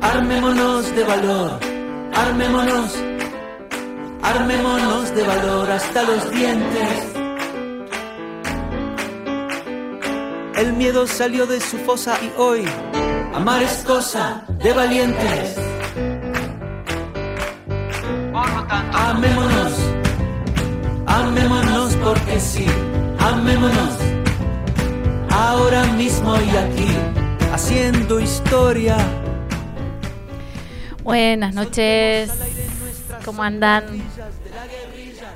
armémonos de valor, armémonos, armémonos de valor hasta los dientes. El miedo salió de su fosa y hoy amar es cosa de valientes. Amémonos, amémonos porque sí, amémonos. Ahora mismo y aquí, haciendo historia. Buenas noches, ¿cómo andan?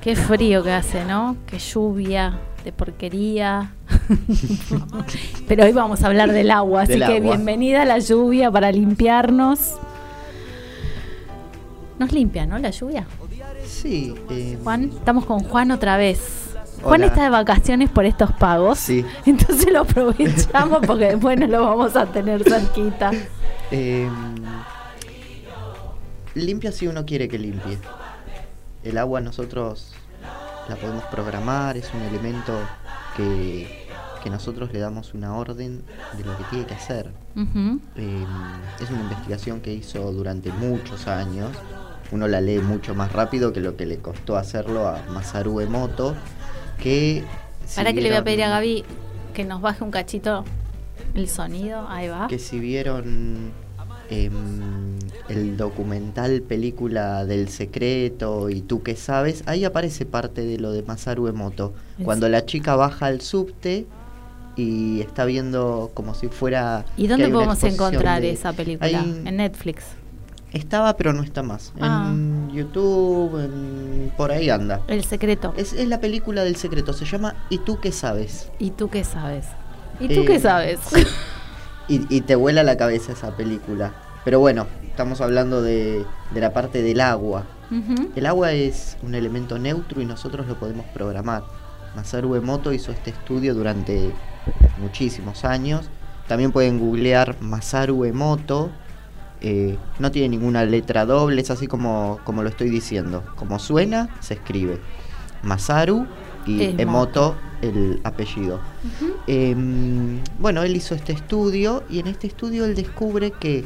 Qué frío que hace, ¿no? Qué lluvia de porquería. Pero hoy vamos a hablar del agua, así Del que agua. bienvenida a la lluvia para limpiarnos. Nos limpia, ¿no? La lluvia. Sí. eh, Juan, estamos con Juan otra vez. Juan Hola. está de vacaciones por estos pagos. Sí. Entonces lo aprovechamos porque después no lo vamos a tener cerquita. eh, limpia si uno quiere que limpie. El agua nosotros la podemos programar, es un elemento que, que nosotros le damos una orden de lo que tiene que hacer. Eh, es una investigación que hizo durante muchos años. Uno la lee mucho más rápido que lo que le costó hacerlo a Masaru Emoto. Que si Ahora que le voy a pedir a Gaby que nos baje un cachito el sonido. Ahí va. que si vieron em, el documental película del secreto y tú qué sabes, ahí aparece parte de lo de Masaru Emoto. ¿En Cuando la chica baja al subte y está viendo como si fuera... ¿Y que dónde podemos encontrar de- esa película? En Netflix. Estaba pero no está más. Ah. En YouTube, en- por ahí anda. El secreto. Es, es la película del secreto, se llama ¿Y tú qué sabes? ¿Y tú qué sabes? ¿Y tú Eh, qué sabes? Y, y te vuela la cabeza esa película. Pero bueno, estamos hablando de, de la parte del agua. El agua es un elemento neutro y nosotros lo podemos programar. Masaru Emoto hizo este estudio durante muchísimos años. También pueden googlear Masaru Emoto. Eh, no tiene ninguna letra doble, es así como, como lo estoy diciendo. Como suena, se escribe. Masaru y Emoto. El apellido. Em, bueno, él hizo este estudio y en este estudio él descubre que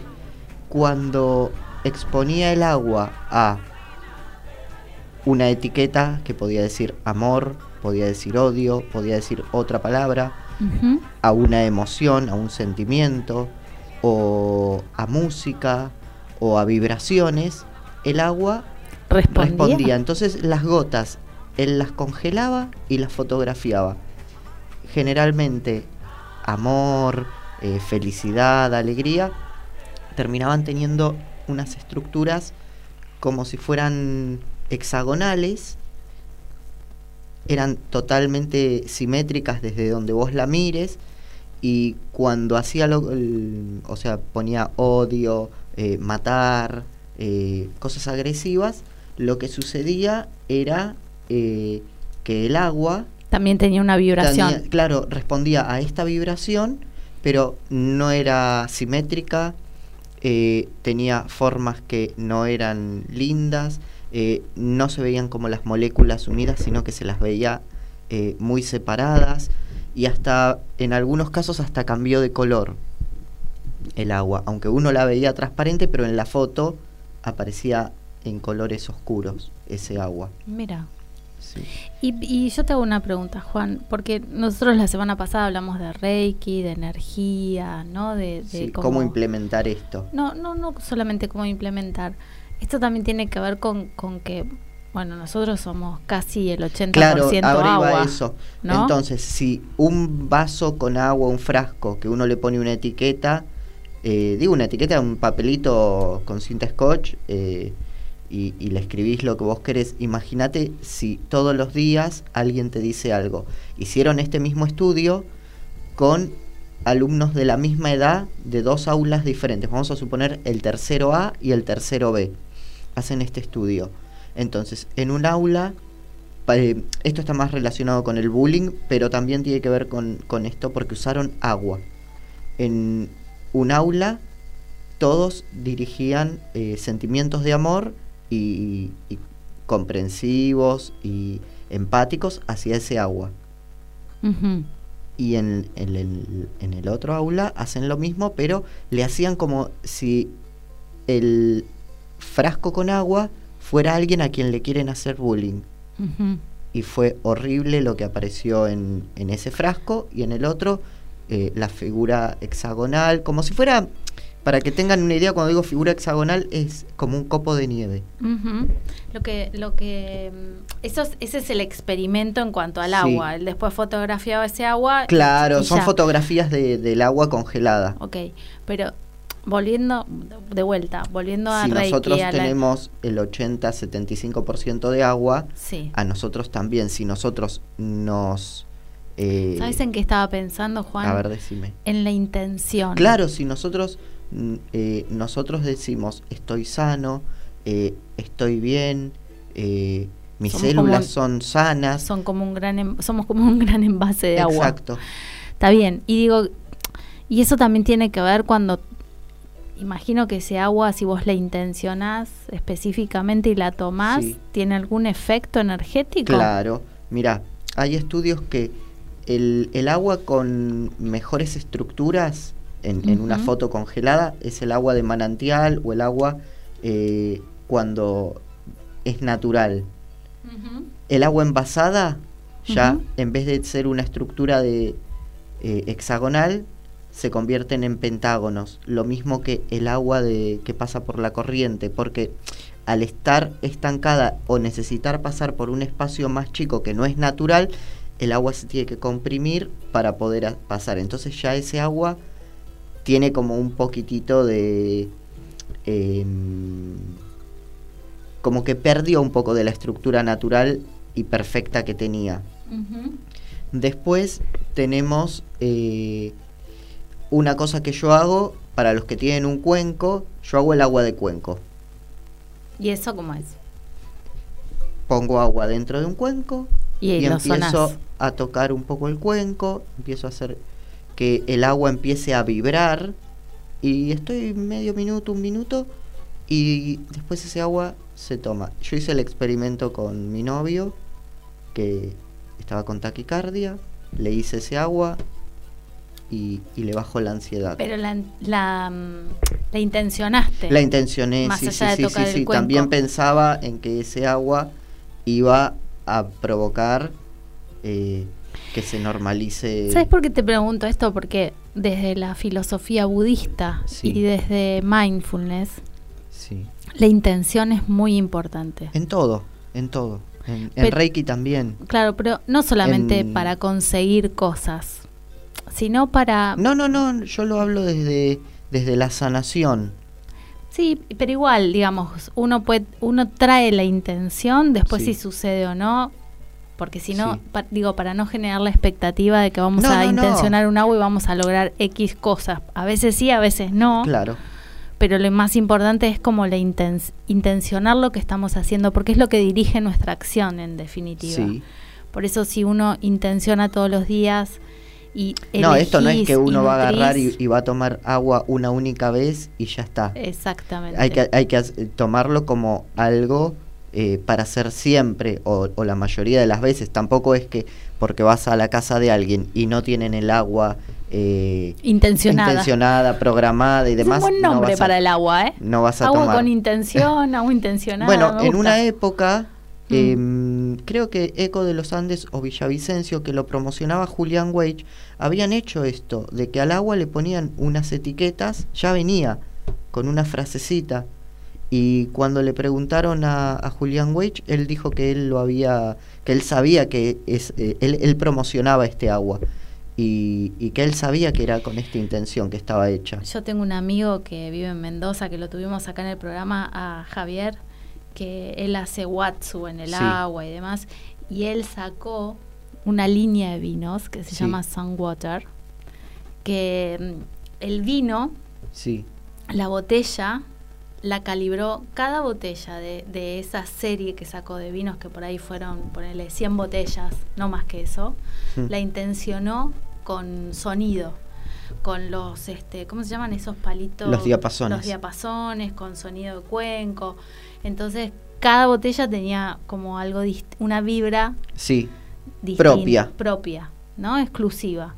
cuando exponía el agua a una etiqueta que podía decir amor, podía decir odio, podía decir otra palabra, a una emoción, a un sentimiento, o a música, o a vibraciones, el agua ¿Respondía? respondía. Entonces las gotas, él las congelaba y las fotografiaba. Generalmente amor, eh, felicidad, alegría, terminaban teniendo unas estructuras como si fueran hexagonales, eran totalmente simétricas desde donde vos la mires y cuando hacía lo, o sea, ponía odio, eh, matar, eh, cosas agresivas, lo que sucedía era eh, que el agua También tenía una vibración. tenía- claro, respondía a esta vibración, pero no era simétrica, eh, tenía formas que no eran lindas, eh, no se veían como las moléculas unidas, sino que se las veía eh, muy separadas y hasta en algunos casos hasta cambió de color el agua, aunque uno la veía transparente, pero en la foto aparecía en colores oscuros ese agua. Mira. Sí. Y, y yo te hago una pregunta, Juan, porque nosotros la semana pasada hablamos de Reiki, de energía, ¿no? De, de Sí, ¿Cómo implementar esto? No, no, no solamente cómo implementar. Esto también tiene que ver con, con que, bueno, nosotros somos casi el 80% Claro, ahora agua. iba eso. ¿no? Entonces, si un vaso con agua, un frasco, que uno le pone una etiqueta, eh, digo una etiqueta, un papelito con cinta scotch, eh, y, le escribís lo que vos querés, imagínate si todos los días alguien te dice algo. Hicieron este mismo estudio con alumnos de la misma edad de dos aulas diferentes. Vamos a suponer el tercero A y el tercero B. Hacen este estudio. Entonces, en un aula, eh, esto está más relacionado con el bullying, pero también tiene que ver con, con esto porque usaron agua. En un aula, todos dirigían eh, sentimientos de amor y, y comprensivos y empáticos hacia ese agua. Y en, en el, en el otro aula hacen lo mismo, pero le hacían como si el frasco con agua fuera alguien a quien le quieren hacer bullying. Y fue horrible lo que apareció en, en ese frasco y en el otro eh, la figura hexagonal, como si fuera, para que tengan una idea, cuando digo figura hexagonal es como un copo de nieve. Lo que, lo que, mm, eso es- ese es el experimento en cuanto al Sí. agua. Él después fotografiaba ese agua. Claro, son ya. fotografías de, del agua congelada. Ok, pero volviendo de vuelta, volviendo a Si Reiki, nosotros a la- tenemos el 80-75% de agua, sí. a nosotros también, si nosotros nos... eh, ¿Sabes en qué estaba pensando, Juan? a ver, decime. En la intención. Claro, si nosotros, eh, nosotros decimos estoy sano, eh, estoy bien, eh, mis Somos células son sanas. Son como un gran, em- somos como un gran envase de agua. Exacto. Está bien. Y digo, y eso también tiene que ver cuando, imagino que ese agua, si vos la intencionás específicamente y la tomás, Sí. ¿tiene algún efecto energético? Claro. Mira, hay estudios que el, el agua con mejores estructuras en, en una foto congelada es el agua de manantial o el agua eh, cuando es natural. El agua envasada ya en vez de ser una estructura de eh, hexagonal se convierten en pentágonos, lo mismo que el agua de, que pasa por la corriente, porque al estar estancada o necesitar pasar por un espacio más chico que no es natural, el agua se tiene que comprimir para poder pasar. Entonces ya ese agua tiene como un poquitito de... em, como que perdió un poco de la estructura natural y perfecta que tenía. Después tenemos eh, una cosa que yo hago para los que tienen un cuenco, yo hago el agua de cuenco. ¿Y eso cómo es? Pongo agua dentro de un cuenco Y, empiezo sonás. a tocar un poco el cuenco, empiezo a hacer que el agua empiece a vibrar y estoy medio minuto, un minuto y después ese agua se toma. Yo hice el experimento con mi novio que estaba con taquicardia, le hice ese agua y, y le bajó la ansiedad. Pero la, la, mm, la intencionaste. La intencioné, Más sí, allá sí, de sí, tocar sí, sí. También pensaba en que ese agua iba a provocar eh, que se normalice. ¿Sabes por qué te pregunto esto? Porque desde la filosofía budista Sí. y desde mindfulness, Sí. la intención es muy importante. En todo, en todo. En, Reiki también. Claro, pero no solamente En- para conseguir cosas, sino para... No, no, no, yo lo hablo desde, desde la sanación. Sí, pero igual, digamos, uno puede, uno trae la intención, después Sí. si sucede o no, porque si no, Sí. pa- digo, para no generar la expectativa de que vamos No, a no, no. intencionar un agua y vamos a lograr X cosas. A veces sí, a veces no. Claro. pero lo más importante es como la inten- intencionar lo que estamos haciendo, porque es lo que dirige nuestra acción en definitiva. Sí. Por eso si uno intenciona todos los días y No, esto no es que uno va a agarrar y, y va a tomar agua una única vez y ya está. Exactamente. Hay que, hay que hac- tomarlo como algo eh, para hacer siempre o, o la mayoría de las veces. Tampoco es que porque vas a la casa de alguien y no tienen el agua eh, Intencionada. intencionada, programada y demás. es un buen no nombre a- para el agua, ¿eh? No vas a agua tomar. con intención, agua intencionada. Bueno, en una época, Mm. em, creo que Eco de los Andes o Villavicencio, que lo promocionaba Julián Wage, habían hecho esto, de que al agua le ponían unas etiquetas, ya venía con una frasecita. Y cuando le preguntaron a, a Julián Wage, él dijo que él lo había, que él sabía que es, eh, él, él promocionaba este agua y, y que él sabía que era con esta intención que estaba hecha. Yo tengo un amigo que vive en Mendoza, que lo tuvimos acá en el programa, a Javier, que él hace Watsu en el Sí. agua y demás, y él sacó una línea de vinos que se Sí. llama Sunwater, que mm, el vino, Sí. la botella, la calibró, cada botella de, de esa serie que sacó de vinos, que por ahí fueron, ponerle 100 botellas, no más que eso, Mm. la intencionó con sonido, con los, este, ¿cómo se llaman esos palitos? Los diapasones. Los diapasones, con sonido de cuenco. Entonces, cada botella tenía como algo, una vibra Sí. distinta, Propia. propia, ¿no? Exclusiva.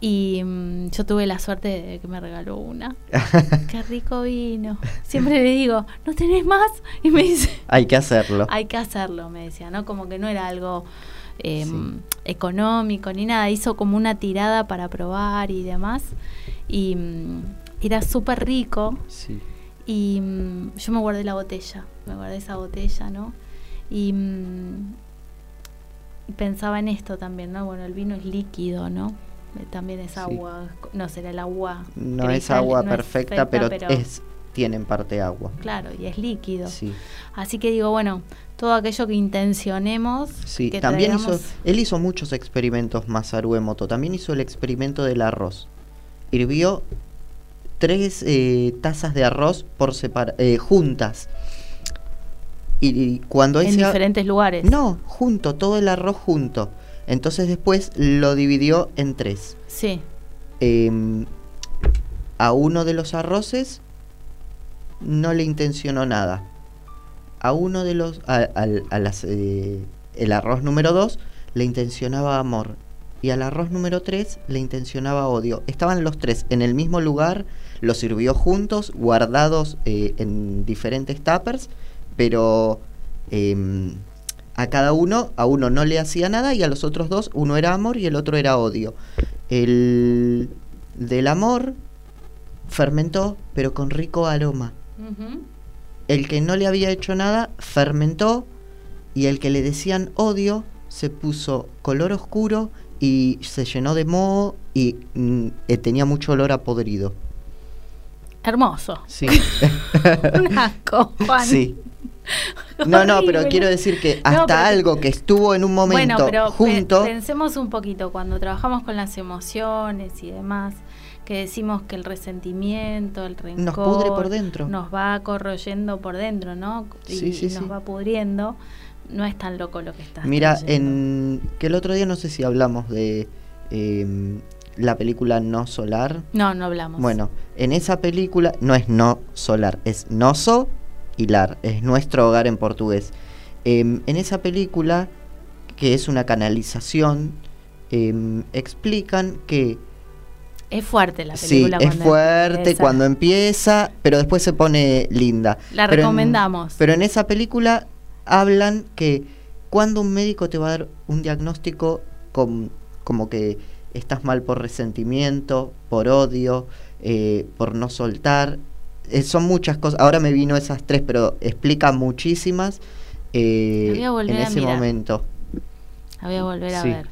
Y mm, yo tuve la suerte de que me regaló una. Qué rico vino. Siempre le digo, ¿no tenés más? Y me dice, Hay que hacerlo. hay que hacerlo, me decía, ¿no? Como que no era algo eh, Sí. económico ni nada. Hizo como una tirada para probar y demás. Y mm, era súper rico. Sí. Y mm, yo me guardé la botella, me guardé esa botella, ¿no? Y pensaba en esto también, ¿no? Bueno, el vino es líquido, ¿no? Eh, También es Sí. agua, no será el agua. No es agua no es perfecta, pero, es tiene en parte agua. Claro, y es líquido. Sí. Así que digo, bueno, todo aquello que intencionemos. Sí, que también hizo, él hizo muchos experimentos Masaru Emoto. También hizo el experimento del arroz. Hirvió tres eh, tazas de arroz por separa- eh, juntas. Y, y cuando en diferentes lugares. no, junto, todo el arroz junto. Entonces después lo dividió en tres. Sí, Em, a uno de los arroces no le intencionó nada. A uno de los. A, las, eh, el arroz número 2 le intencionaba amor. Y al arroz número 3 le intencionaba odio. Estaban los tres en el mismo lugar, los sirvió juntos, guardados eh, en diferentes tuppers, pero em, a cada uno, a uno no le hacía nada y a los otros dos, uno era amor y el otro era odio. El del amor fermentó, pero con rico aroma. El que no le había hecho nada fermentó y el que le decían odio se puso color oscuro y se llenó de moho y mm, eh, tenía mucho olor a podrido. hermoso. Sí. Un asco, Juan. sí. No, no, pero quiero decir que No, hasta pero- algo que estuvo en un momento bueno, pero pe- junto, pensemos un poquito, cuando trabajamos con las emociones y demás, que decimos que el resentimiento, el rencor nos pudre por dentro. nos va corroyendo por dentro, ¿no? Y, Sí, sí, y nos sí. va pudriendo. No es tan loco lo que estás Mira, trayendo. en que el otro día no sé si hablamos de em, la película No Solar. No, no hablamos. Bueno, en esa película no es no solar, es noso y lar, es nuestro hogar en portugués. Em, en esa película, que es una canalización, em, explican que Es fuerte la sí, película. es cuando fuerte empieza. cuando empieza, pero después se pone linda. La Pero en- recomendamos. pero en esa película hablan que cuando un médico te va a dar un diagnóstico con- como que estás mal por resentimiento, por odio, eh, por no soltar, eh, son muchas cosas. Ahora me vino esas tres, pero explica muchísimas eh, en ese momento. La voy a volver a Sí. ver.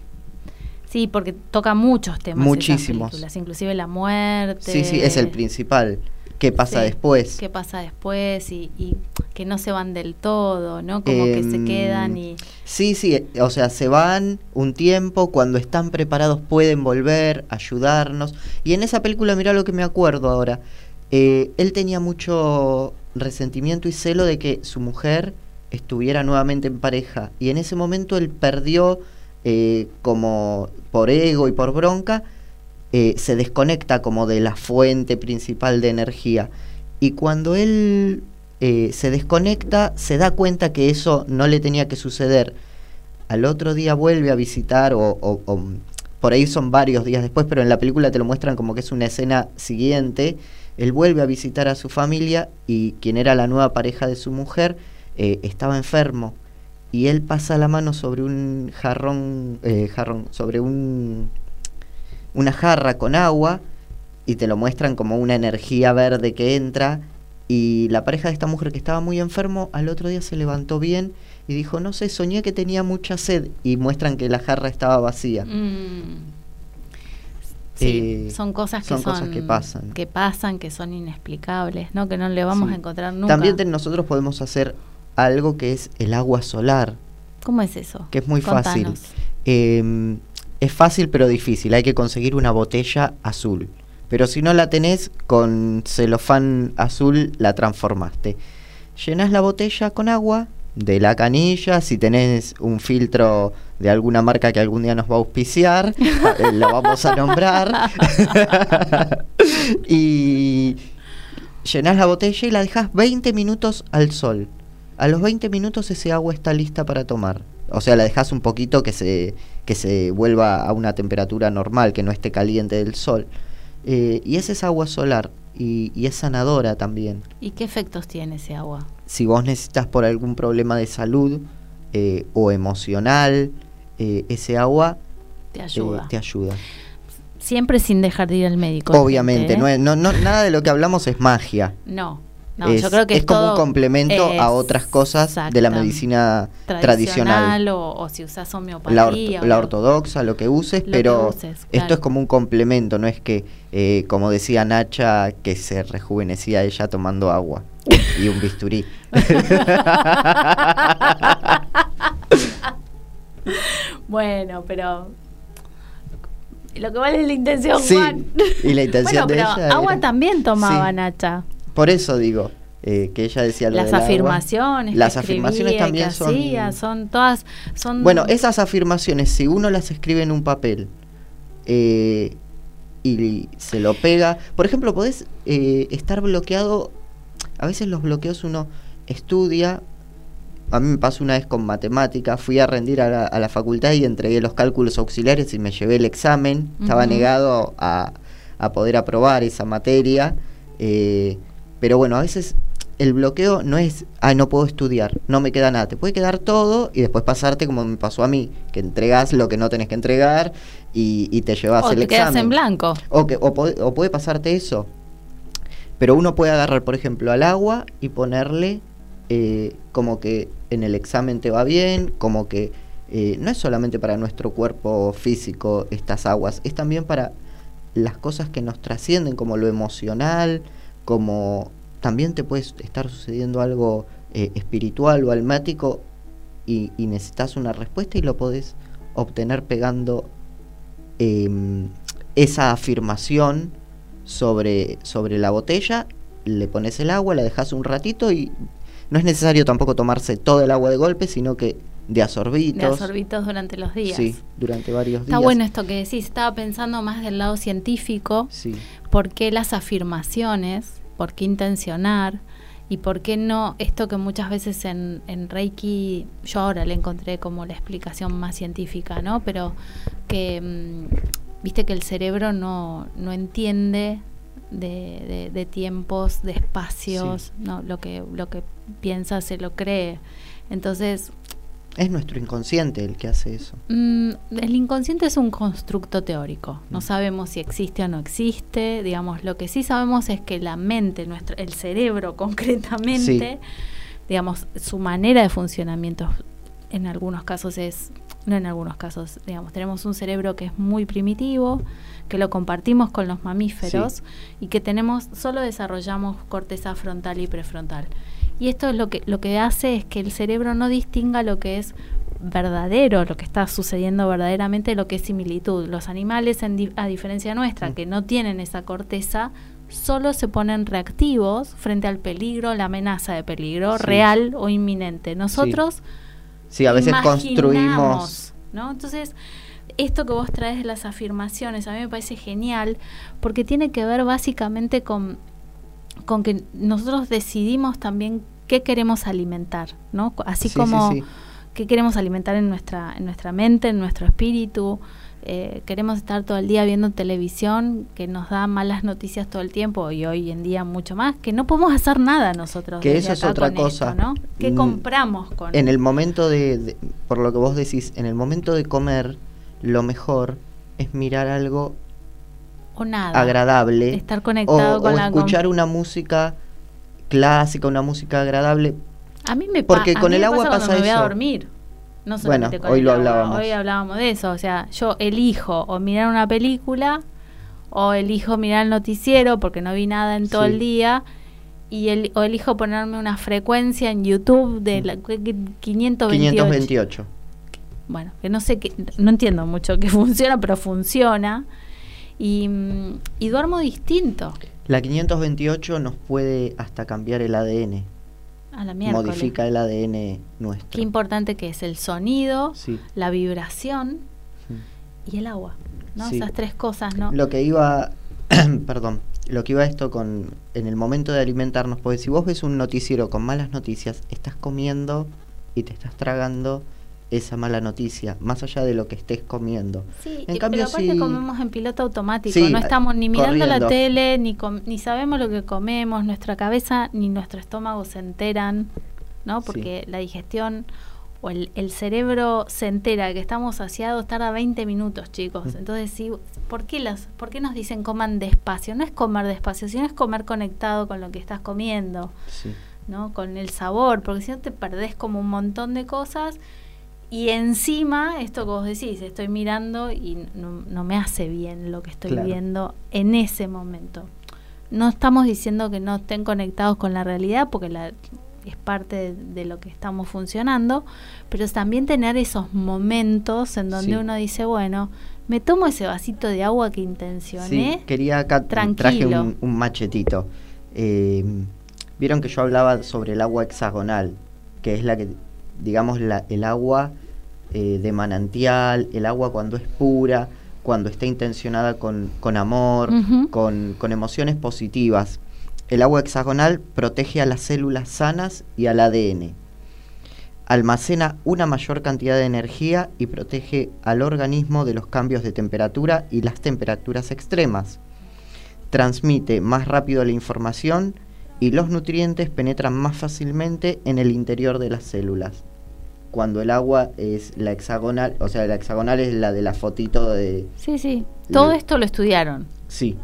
Sí, porque toca muchos temas. Muchísimos. películas, inclusive la muerte. Sí, sí, es el principal. ¿Qué pasa Sí, después? qué pasa después y, y que no se van del todo, ¿no? Como que se Em, quedan y... Sí, sí, o sea, se van un tiempo, cuando están preparados pueden volver, ayudarnos. Y en esa película, mira lo que me acuerdo ahora, eh, él tenía mucho resentimiento y celo de que su mujer estuviera nuevamente en pareja. Y en ese momento él perdió, eh, como por ego y por bronca, eh, se desconecta como de la fuente principal de energía. Y cuando él se desconecta, se da cuenta que eso no le tenía que suceder. Al otro día vuelve a visitar, o, o- o, por ahí son varios días después, pero en la película te lo muestran como que es una escena siguiente. Él vuelve a visitar a su familia y quien era la nueva pareja de su mujer eh, estaba enfermo. Y él pasa la mano sobre un jarrón, eh, jarrón, sobre un, una jarra con agua y te lo muestran como una energía verde que entra y la pareja de esta mujer que estaba muy enfermo al otro día se levantó bien y dijo, no sé, soñé que tenía mucha sed y muestran que la jarra estaba vacía. Mm. Sí, Eh, son cosas que son son, cosas que pasan. que pasan, que son inexplicables, ¿no? Que no le vamos Sí. a encontrar nunca. También te- nosotros podemos hacer algo que es el agua solar, ¿Cómo es eso? que es muy fácil. Eh, es fácil pero difícil. Hay que conseguir una botella azul. Pero si no la tenés, con celofán azul la transformaste. Llenas la botella con agua de la canilla. Si tenés un filtro de alguna marca que algún día nos va a auspiciar, eh, lo vamos a nombrar. y llenas la botella y la dejas 20 minutos al sol. A los 20 minutos ese agua está lista para tomar. O sea, la dejas un poquito que se, que se vuelva a una temperatura normal, que no esté caliente del sol. Eh, y esa es agua solar y, y, es sanadora también. ¿Y qué efectos tiene ese agua? Si vos necesitas por algún problema de salud eh, o emocional, eh, ese agua te ayuda. te ayuda. Siempre sin dejar de ir al médico. Obviamente, no, no, no, nada de lo que hablamos es magia. No. No, es, yo creo que es, como un complemento a otras cosas de la medicina tradicional. O, o, si usas homeopatía. La, la ortodoxa, lo que uses, lo pero que uses, claro. esto es como un complemento, no es que, eh, como decía Nacha, que se rejuvenecía ella tomando agua y un bisturí. bueno, pero lo que vale es la intención, sí, Juan. Y la intención bueno, pero de ella agua era... también tomaba Sí. Nacha. Por eso digo, eh, que ella decía lo Las del agua. afirmaciones, que Las afirmaciones también que son... hacía, son todas, son Bueno, esas afirmaciones, si uno las escribe en un papel eh, y se lo pega, por ejemplo, podés eh, estar bloqueado, a veces los bloqueos uno estudia, a mí me pasó una vez con matemática, fui a rendir a la, a la facultad y entregué los cálculos auxiliares y me llevé el examen, estaba negado a, a poder aprobar esa materia, eh, pero bueno, a veces el bloqueo no es, ah, no puedo estudiar, no me queda nada. Te puede quedar todo y después pasarte como me pasó a mí, que entregas lo que no tenés que entregar y, y te llevas o el te quedas examen. en blanco. O, que, o, o puede pasarte eso. Pero uno puede agarrar, por ejemplo, al agua y ponerle eh, como que en el examen te va bien, como que eh, no es solamente para nuestro cuerpo físico estas aguas, es también para las cosas que nos trascienden, como lo emocional, como también te puede estar sucediendo algo eh, espiritual o almático y, y necesitas una respuesta y lo podés obtener pegando em, esa afirmación sobre, sobre la botella, le pones el agua, la dejas un ratito y no es necesario tampoco tomarse todo el agua de golpe, sino que de a sorbitos. De a sorbitos durante los días. Sí, durante varios Está días. bueno esto que decís. Estaba pensando más del lado científico. Sí, ¿Por qué las afirmaciones? ¿Por qué intencionar? ¿Y por qué no esto que muchas veces en, en Reiki, yo ahora le encontré como la explicación más científica, ¿no? Pero que, mm, viste que el cerebro no, no entiende de, de- de tiempos, de espacios, ¿no? Lo que, lo que piensa se lo cree. Entonces, es nuestro inconsciente el que hace eso. Mm, el inconsciente es un constructo teórico. No sabemos si existe o no existe. Digamos, lo que sí sabemos es que la mente, nuestro, el cerebro concretamente, digamos, su manera de funcionamiento en algunos casos es, no en algunos casos, digamos, tenemos un cerebro que es muy primitivo, que lo compartimos con los mamíferos y que tenemos, solo desarrollamos corteza frontal y prefrontal. Y esto es lo que, lo que hace es que el cerebro no distinga lo que es verdadero, lo que está sucediendo verdaderamente, de lo que es similitud. Los animales, en di- a diferencia nuestra, Mm. que no tienen esa corteza, solo se ponen reactivos frente al peligro, la amenaza de peligro Sí. real o inminente. Nosotros Sí, a veces imaginamos, construimos... ¿no? Entonces, esto que vos traes de las afirmaciones a mí me parece genial porque tiene que ver básicamente con, con que nosotros decidimos también qué queremos alimentar, ¿no? Así Sí, sí, como sí. qué queremos alimentar en nuestra, en nuestra mente, en nuestro espíritu. Eh, queremos estar todo el día viendo televisión que nos da malas noticias todo el tiempo y hoy en día mucho más, que no podemos hacer nada nosotros. Que eso es otra cosa. esto, ¿no? ¿Qué Mm, compramos con En el momento de, de- por lo que vos decís, en el momento de comer, lo mejor es mirar algo o nada? agradable Estar conectado o, con o la escuchar una música clásica, una música agradable. A mí me Porque a con mí el me agua pasa me voy a dormir. No Bueno, solamente con hoy lo hablábamos. Hoy hablábamos de eso. O sea, yo elijo o mirar una película o elijo mirar el noticiero porque no vi nada en todo Sí. el día. Y el, o elijo ponerme una frecuencia en YouTube de la, 528. 528. bueno, que no sé qué, no entiendo mucho que funciona, pero funciona. Y, mm, y duermo distinto La 528 nos puede hasta cambiar el ADN. A la miércoles. Modifica el ADN nuestro. Qué importante que es el sonido, Sí. la vibración y el agua, ¿no? Sí. Esas tres cosas, ¿no? Lo que iba, perdón, lo que iba esto con, en el momento de alimentarnos, porque si vos ves un noticiero con malas noticias, estás comiendo y te estás tragando esa mala noticia, más allá de lo que estés comiendo. Sí, En y- cambio, pero aparte si- comemos en piloto automático, Sí, no estamos ni mirando la tele, ni, com- ni sabemos lo que comemos, nuestra cabeza ni nuestro estómago se enteran, ¿no? Sí. Porque la digestión o el, el cerebro se entera que estamos saciados, tarda 20 minutos, chicos. Mm. Entonces, sí, ¿por qué, las, ¿por qué nos dicen coman despacio? No es comer despacio, sino es comer conectado con lo que estás comiendo. ¿no? Con el sabor, porque si no te perdés como un montón de cosas y encima esto que vos decís, estoy mirando y no, no me hace bien lo que estoy Claro. viendo en ese momento. No estamos diciendo que no estén conectados con la realidad porque la, es parte de, de lo que estamos funcionando, pero también tener esos momentos en donde Sí. uno dice, bueno, me tomo ese vasito de agua que intencioné. Sí, quería acá traje un machetito. Eh, Vieron que yo hablaba sobre el agua hexagonal, que es la que, digamos, la, el agua eh, de manantial, el agua cuando es pura, cuando está intencionada con, con amor, con, con emociones positivas. El agua hexagonal protege a las células sanas y al ADN. Almacena una mayor cantidad de energía y protege al organismo de los cambios de temperatura y las temperaturas extremas. Transmite más rápido la información y los nutrientes penetran más fácilmente en el interior de las células. Cuando el agua es la hexagonal, o sea, la hexagonal es la de la fotito de... Sí, sí. Todo esto lo estudiaron. Sí,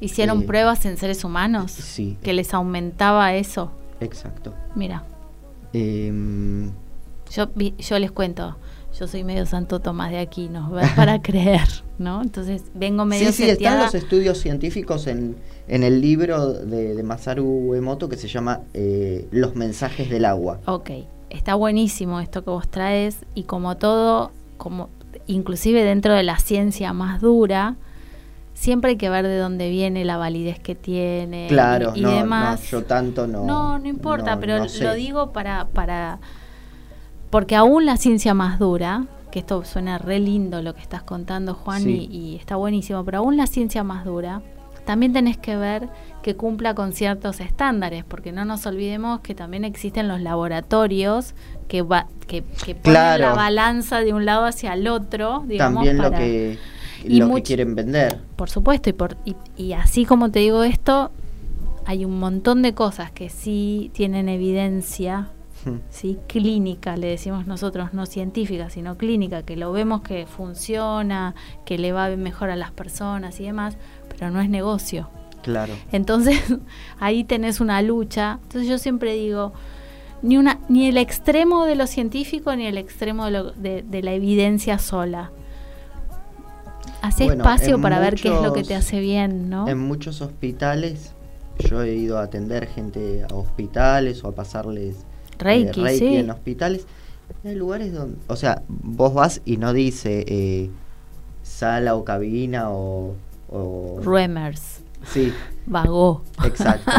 Hicieron Eh, pruebas en seres humanos sí, que les aumentaba eso. exacto. Mira, Em, yo, vi- yo les cuento, yo soy medio Santo Tomás de Aquino, para creer, ¿no? Entonces vengo medio sí, sí, están los estudios científicos en, en el libro de, de Masaru Emoto que se llama eh, Los mensajes del agua. Ok, está buenísimo esto que vos traes y como todo, como inclusive dentro de la ciencia más dura, siempre hay que ver de dónde viene la validez que tiene y- Claro, y, no, demás. no, yo tanto no. No, no importa, no- pero no sé. lo digo para, para. Porque aún la ciencia más dura, que esto suena re lindo lo que estás contando, Juan, Sí. y, y está buenísimo, pero aún la ciencia más dura, también tenés que ver que cumpla con ciertos estándares, porque no nos olvidemos que también existen los laboratorios que, va, que, que ponen Claro. la balanza de un lado hacia el otro, digamos, También para, lo que, Y lo que quieren vender. por supuesto, y, por, y, y así como te digo esto, hay un montón de cosas que sí tienen evidencia, Sí, clínica, le decimos nosotros, no científica, sino clínica, que lo vemos que funciona, que le va mejor a las personas y demás, pero no es negocio. Claro. Entonces, ahí tenés una lucha. Entonces yo siempre digo, ni una ni el extremo de lo científico ni el extremo de, lo- de- de la evidencia sola. Hace Bueno, espacio para ver qué es lo que te hace bien, ¿no? En muchos hospitales, yo he ido a atender gente a hospitales o a pasarles eh, Reiki, sí. en hospitales. Hay lugares donde, o sea, vos vas y no dice eh, sala o cabina o... o Ruemers, sí, vagó. exacto.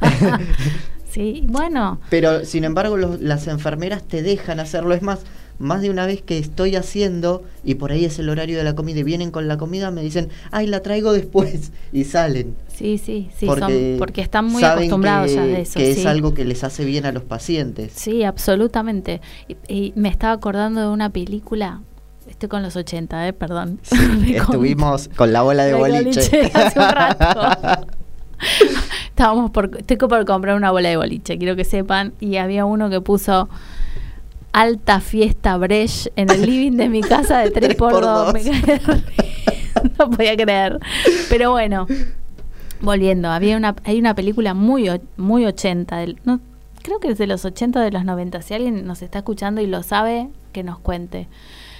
Sí, bueno, Pero sin embargo los- las enfermeras te dejan hacerlo. Es más, más de una vez que estoy haciendo y por ahí es el horario de la comida y vienen con la comida, me dicen, ay, la traigo después y salen. sí, sí, sí, porque, son, porque están muy acostumbrados que, ya de eso. que sí. es algo que les hace bien a los pacientes. Sí, absolutamente. Y, y me estaba acordando de una película, estoy con los 80, eh, perdón. Sí, estuvimos con la bola de de boliche. boliche hace un rato. Estábamos por, estoy por comprar una bola de boliche, quiero que sepan, y había uno que puso alta fiesta Brecht en el living de mi casa de 3 por 2 3x2. no podía creer. Pero bueno, volviendo, había una hay una película muy muy 80 del, no, creo que es de los 80 de los 90, si alguien nos está escuchando y lo sabe, que nos cuente.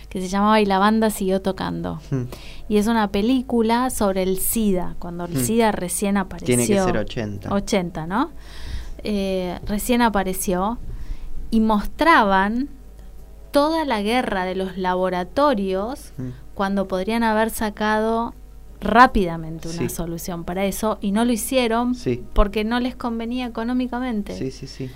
Que se llamaba Y la banda siguió tocando. Hmm, Y es una película sobre el SIDA, cuando el Hmm. SIDA recién apareció. Tiene que ser 80. 80, ¿no? Eh, recién apareció y mostraban toda la guerra de los laboratorios Mm. cuando podrían haber sacado rápidamente una Sí. solución para eso y no lo hicieron Sí. porque no les convenía económicamente. Sí, sí, sí.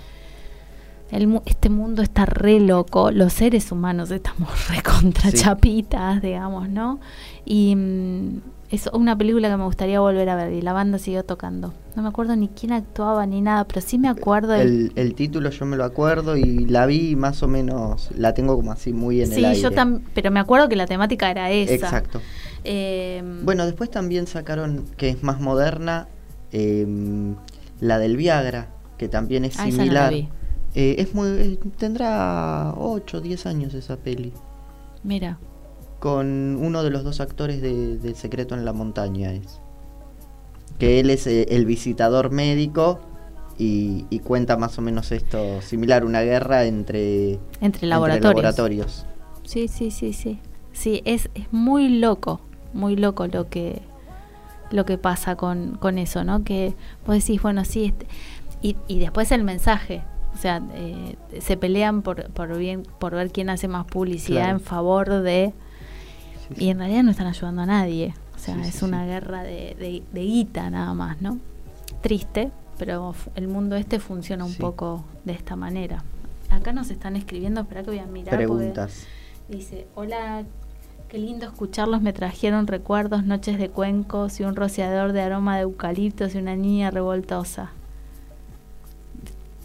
El mu- este mundo está re loco, los seres humanos estamos re contra Sí. chapitas, digamos, ¿no? Y mm, es una película que me gustaría volver a ver y la banda siguió tocando. No me acuerdo ni quién actuaba ni nada, pero sí me acuerdo. El, el título yo me lo acuerdo y la vi más o menos, la tengo como así muy en Sí, el aire. yo también, pero me acuerdo que la temática era esa. Exacto. Eh, Bueno, después también sacaron, que es más moderna, em, la del Viagra, que también es Ah, no similar. Eh, es muy, eh, tendrá 8 o 10 años esa peli. mira, Con uno de los dos actores de, de Secreto en la Montaña es. Que él es eh, el visitador médico y, y cuenta más o menos esto similar, una guerra entre, entre laboratorios. laboratorios. Sí, sí, sí, sí. Sí, es, es muy loco, muy loco lo que lo que pasa con, con eso, ¿no? Que vos decís, bueno, sí, este- y, y después el mensaje. O sea, eh, se pelean por, por, bien, por ver quién hace más publicidad Claro. en favor de... Sí, sí. Y en realidad no están ayudando a nadie. O sea, es una guerra de, de, de guita nada más, ¿no? Triste, pero el mundo este funciona un poco de esta manera. Acá nos están escribiendo, espera que voy a mirar. Preguntas. Dice, hola, qué lindo escucharlos, me trajeron recuerdos, noches de cuencos y un rociador de aroma de eucaliptos y una niña revoltosa.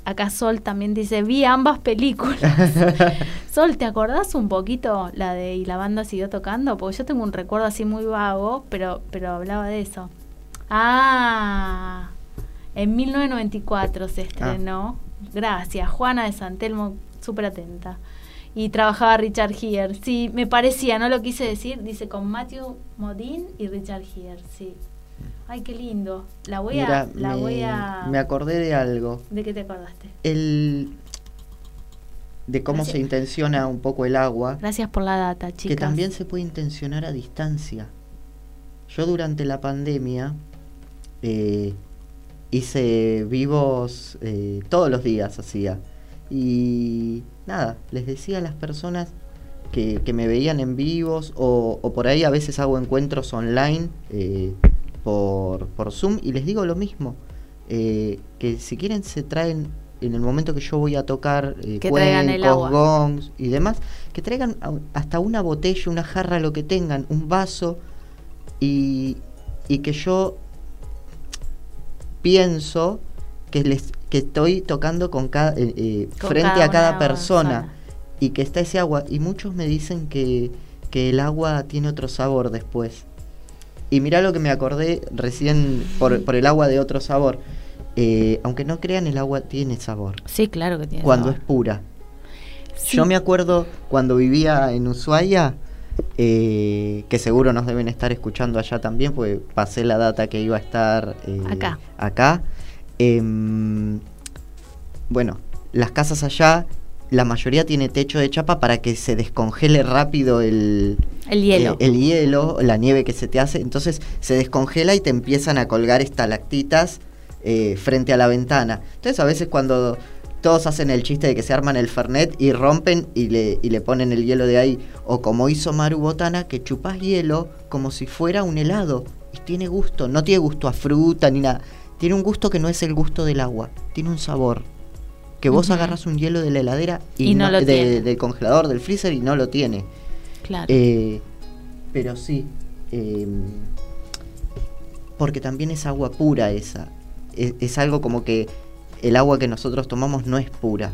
Acá Sol también dice, vi ambas películas. Sol, ¿te acordás un poquito la de y la banda siguió tocando? Porque yo tengo un recuerdo así muy vago, pero, pero hablaba de eso. Ah, en 1994 se estrenó. Gracias, Juana de Santelmo, súper atenta. Y trabajaba Richard Gere. Sí, me parecía, no lo quise decir. Dice con Matthew Modine y Richard Gere, sí. Ay, qué lindo. La voy a. La me, voy a. me acordé de algo. ¿De qué te acordaste? El de cómo Gracias. se intenciona un poco el agua, Gracias por la data, chicas. que también se puede intencionar a distancia. Yo durante la pandemia eh, hice vivos eh, todos los días, hacía. Y nada, les decía a las personas que, que me veían en vivos o, o por ahí a veces hago encuentros online eh, por, por Zoom y les digo lo mismo, eh, que si quieren se traen en el momento que yo voy a tocar eh, Que cuencos, gongs y demás, que traigan hasta una botella, una jarra, lo que tengan, un vaso y, y que yo pienso que les que estoy tocando con cada eh, eh, Con frente cada a cada persona. persona. y que está ese agua. Y muchos me dicen que, que el agua tiene otro sabor después y mirá lo que me acordé recién por, por el agua de otro sabor Eh, aunque no crean el agua tiene sabor Sí, claro que tiene. cuando sabor. es pura Sí. yo me acuerdo cuando vivía en Ushuaia, eh, que seguro nos deben estar escuchando allá también, porque pasé la data que iba a estar eh, Acá. acá. Em, bueno, las casas allá, la mayoría tiene techo de chapa para que se descongele rápido el, El hielo. eh, el hielo, la nieve que se te hace. Entonces se descongela y te empiezan a colgar estalactitas eh, frente a la ventana. Entonces a veces cuando todos hacen el chiste de que se arman el Fernet y rompen y le, y le ponen el hielo de ahí. O como hizo Maru Botana, que chupás hielo como si fuera un helado. Y tiene gusto, no tiene gusto a fruta ni nada. Tiene un gusto que no es el gusto del agua, tiene un sabor. Que vos Ujú. agarras un hielo de la heladera y, Y no lo de- tiene. del congelador, del freezer y no lo tiene. claro. Eh, pero sí, eh, porque también es agua pura esa. Es, es algo como que el agua que nosotros tomamos no es pura.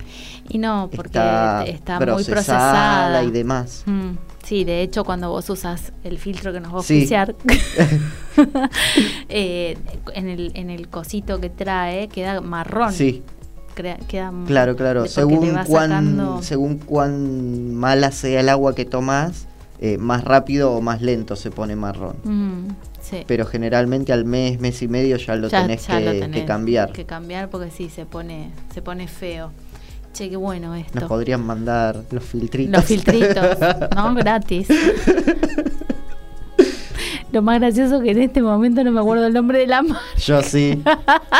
y no, porque está, está, muy procesada procesada. y demás. Mm, sí, de hecho, cuando vos usas el filtro que nos va a Sí. oficiar, eh, en, el, en el cosito que trae queda marrón. Sí, queda claro, claro. Según cuán, sacando- según cuán mala sea el agua que tomás, eh, más rápido o más lento se pone marrón. Mm, sí. Pero generalmente al mes, mes y medio ya lo Ya- tenés, ya que, lo que tenés cambiar. Que cambiar porque sí, se pone, se pone feo. Che, qué bueno esto. Nos podrían mandar los filtritos. Los filtritos, ¿no? Gratis. Lo más gracioso que en este momento no me acuerdo el nombre de la marca. Yo sí.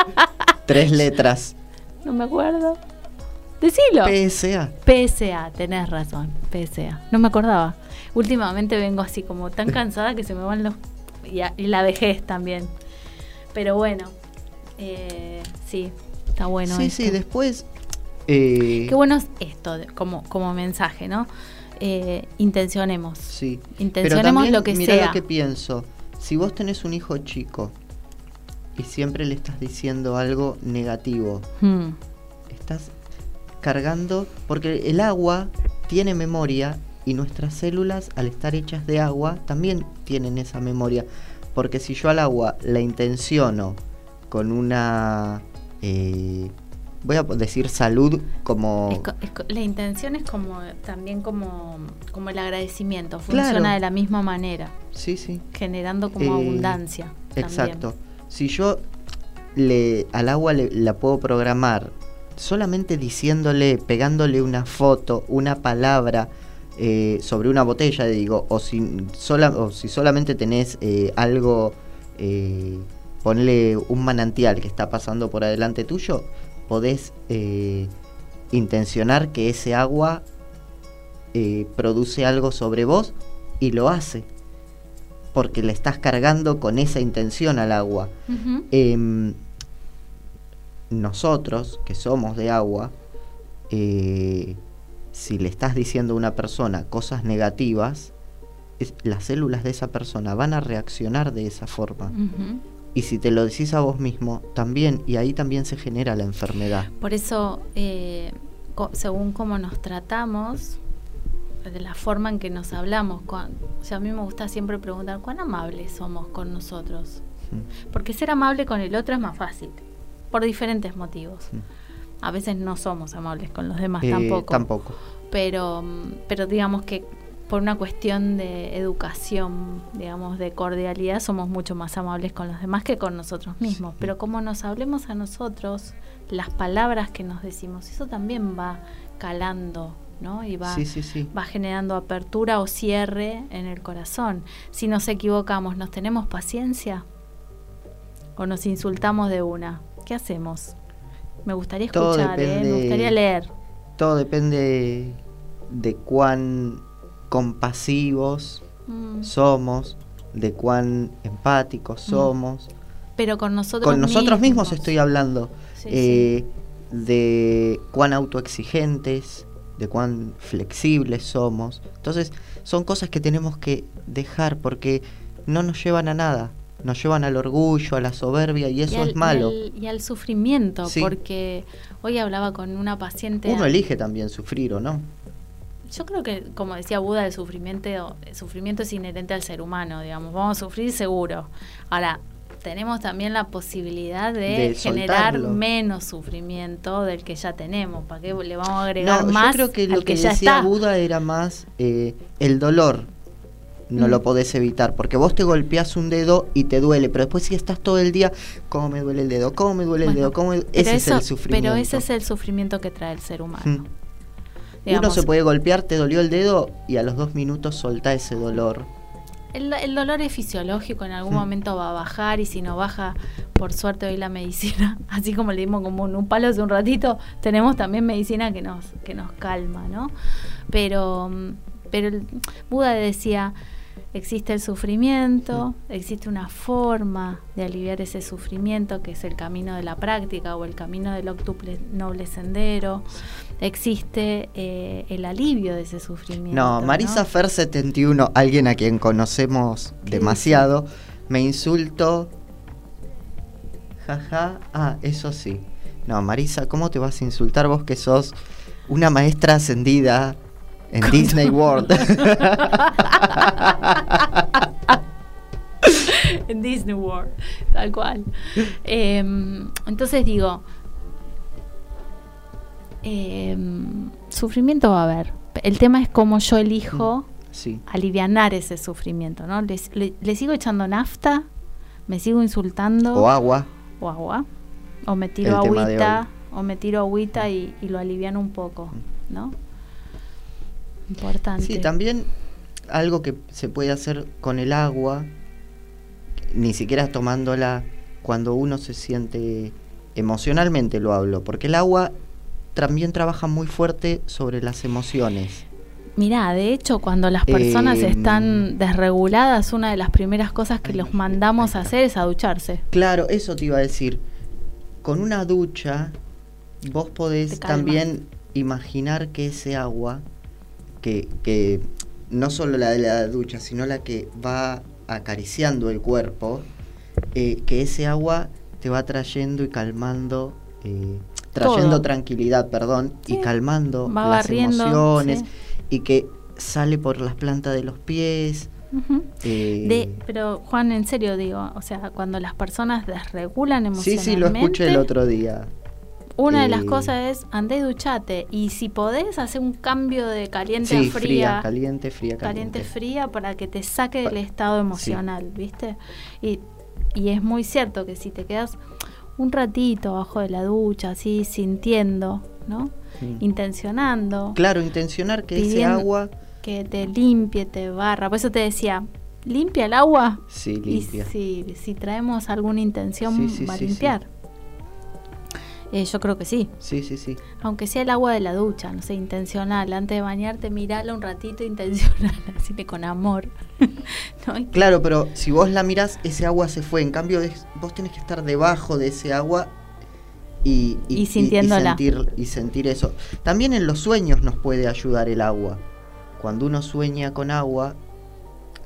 Tres letras. No me acuerdo. Decilo. PSA. PSA, tenés razón, PSA. No me acordaba. Últimamente vengo así como tan cansada que se me van los... Y, a- y la vejez también. Pero bueno, eh, sí, está bueno. sí, esto. sí, después... eh, Qué bueno es esto como, como mensaje, ¿no? Eh, intencionemos. Sí. Intencionemos Pero también, lo que mirá sea. lo que pienso. Si vos tenés un hijo chico y siempre le estás diciendo algo negativo, Hmm, estás cargando, porque el agua tiene memoria y nuestras células, al estar hechas de agua, también tienen esa memoria. Porque si yo al agua la intenciono con una, eh, voy a decir salud como... es co- es co- la intención es como también como, como el agradecimiento, funciona Claro. de la misma manera, Sí, sí. generando como Eh, abundancia. también. Si yo le, al agua le, la puedo programar solamente diciéndole, pegándole una foto, una palabra eh, sobre una botella, digo, o si, sola, o si solamente tenés eh, algo, eh, ponle un manantial que está pasando por adelante tuyo, podés eh, intencionar que ese agua produce algo sobre vos y lo hace porque le estás cargando con esa intención al agua. Em, nosotros, que somos de agua, eh, si le estás diciendo a una persona cosas negativas, es- las células de esa persona van a reaccionar de esa forma. Y si te lo decís a vos mismo, también, y ahí también se genera la enfermedad. Por eso, eh, co- según cómo nos tratamos, de la forma en que nos hablamos, o sea, a mí me gusta siempre preguntar cuán amables somos con nosotros. Mm, Porque ser amable con el otro es más fácil, por diferentes motivos. mm. A veces no somos amables con los demás Eh, tampoco. Tampoco. Pero, mm, pero digamos que por una cuestión de educación, digamos, de cordialidad, somos mucho más amables con los demás que con nosotros mismos. Sí. Pero como nos hablemos a nosotros, las palabras que nos decimos, eso también va calando, ¿no? Y va, Sí, sí, sí. va generando apertura o cierre en el corazón. Si nos equivocamos, ¿nos tenemos paciencia? ¿O nos insultamos de una? ¿Qué hacemos? Me gustaría escuchar, ¿eh? me depende- gustaría leer. Todo depende de cuán compasivos Mm. somos, de cuán empáticos Mm. somos. Pero con nosotros Con nosotros mismos estoy hablando. Eh, de cuán autoexigentes, de cuán flexibles somos. Entonces, son cosas que tenemos que dejar porque no nos llevan a nada. Nos llevan al orgullo, a la soberbia y eso y al, es malo. Y al, y al sufrimiento, Sí. porque hoy hablaba con una paciente. Uno elige también sufrir o no. Yo creo que, como decía Buda, el sufrimiento, el sufrimiento es inherente al ser humano, digamos. Vamos a sufrir seguro. Ahora, tenemos también la posibilidad de, De generar soltarlo. menos sufrimiento del que ya tenemos. ¿Para qué le vamos a agregar No, más yo creo que lo que, ya decía? Buda era más eh, el dolor. No Mm. lo podés evitar, porque vos te golpeás un dedo y te duele, pero después si estás todo el día, ¿cómo me duele el dedo? ¿Cómo me duele el dedo? ¿Cómo me- pero Ese es el sufrimiento. Pero ese es el sufrimiento que trae el ser humano. Mm. Uno se puede golpear, te dolió el dedo y a los dos minutos soltá ese dolor. El, el dolor es fisiológico, en algún Mm. momento va a bajar y si no baja, por suerte hoy la medicina, así como le dimos como en un palo hace un ratito, tenemos también medicina que nos, que nos calma, ¿no? Pero, mm, pero el- Buda decía, existe el sufrimiento, existe una forma de aliviar ese sufrimiento que es el camino de la práctica o el camino del octuple noble sendero, existe eh, el alivio de ese sufrimiento. No, Marisa Fer 71, alguien a quien conocemos ¿Qué demasiado, me insultó. Jaja, ah, eso sí. No, Marisa, ¿cómo te vas a insultar vos que sos una maestra ascendida en Disney World? en Disney World, tal cual. Em, entonces digo, em, sufrimiento va a haber. El tema es cómo yo elijo sí. alivianar ese sufrimiento, ¿no? Le, le sigo echando nafta, me sigo insultando O agua. o agua, o me tiro El agüita, o me tiro agüita y, y lo aliviano un poco, ¿no? Importante. Sí, también algo que se puede hacer con el agua, ni siquiera tomándola cuando uno se siente emocionalmente lo hablo, porque el agua también trabaja muy fuerte sobre las emociones. Mirá, de hecho, cuando las personas Eh, están desreguladas, una de las primeras cosas que los mandamos a hacer es a ducharse. Claro, eso te iba a decir. Con una ducha, vos podés también imaginar que ese agua, que, que no solo la de la ducha, sino la que va acariciando el cuerpo, eh, que ese agua te va trayendo y calmando, eh, trayendo Todo. tranquilidad, perdón, y Sí. calmando Va las barriendo, emociones, sí. y que sale por las plantas de los pies. Eh, De, pero Juan, en serio digo, o sea, cuando las personas desregulan sí, emocionalmente, sí, lo escuché el otro día. Una de las cosas es andé y duchate y si podés hacer un cambio de caliente Sí, a fría, fría, caliente, fría, caliente caliente. fría para que te saque del estado emocional, ¿viste? Y, y es muy cierto que si te quedas un ratito abajo de la ducha, así sintiendo, ¿no? Sí. Intencionando Claro, intencionar que ese agua, que te limpie, te barra. Por eso te decía, limpia el agua sí, limpia. y si, si traemos alguna intención Sí, sí, va a sí, sí. limpiar. Eh, yo creo que sí. Sí, sí, sí. Aunque sea el agua de la ducha, no sé, intencional. Antes de bañarte, mirala un ratito intencional, así que con amor. ¿No? Y- Claro, pero si vos la mirás, ese agua se fue. En cambio, es- vos tenés que estar debajo de ese agua y, Y sintiéndola. sentir, y sentir eso. También en los sueños nos puede ayudar el agua. Cuando uno sueña con agua,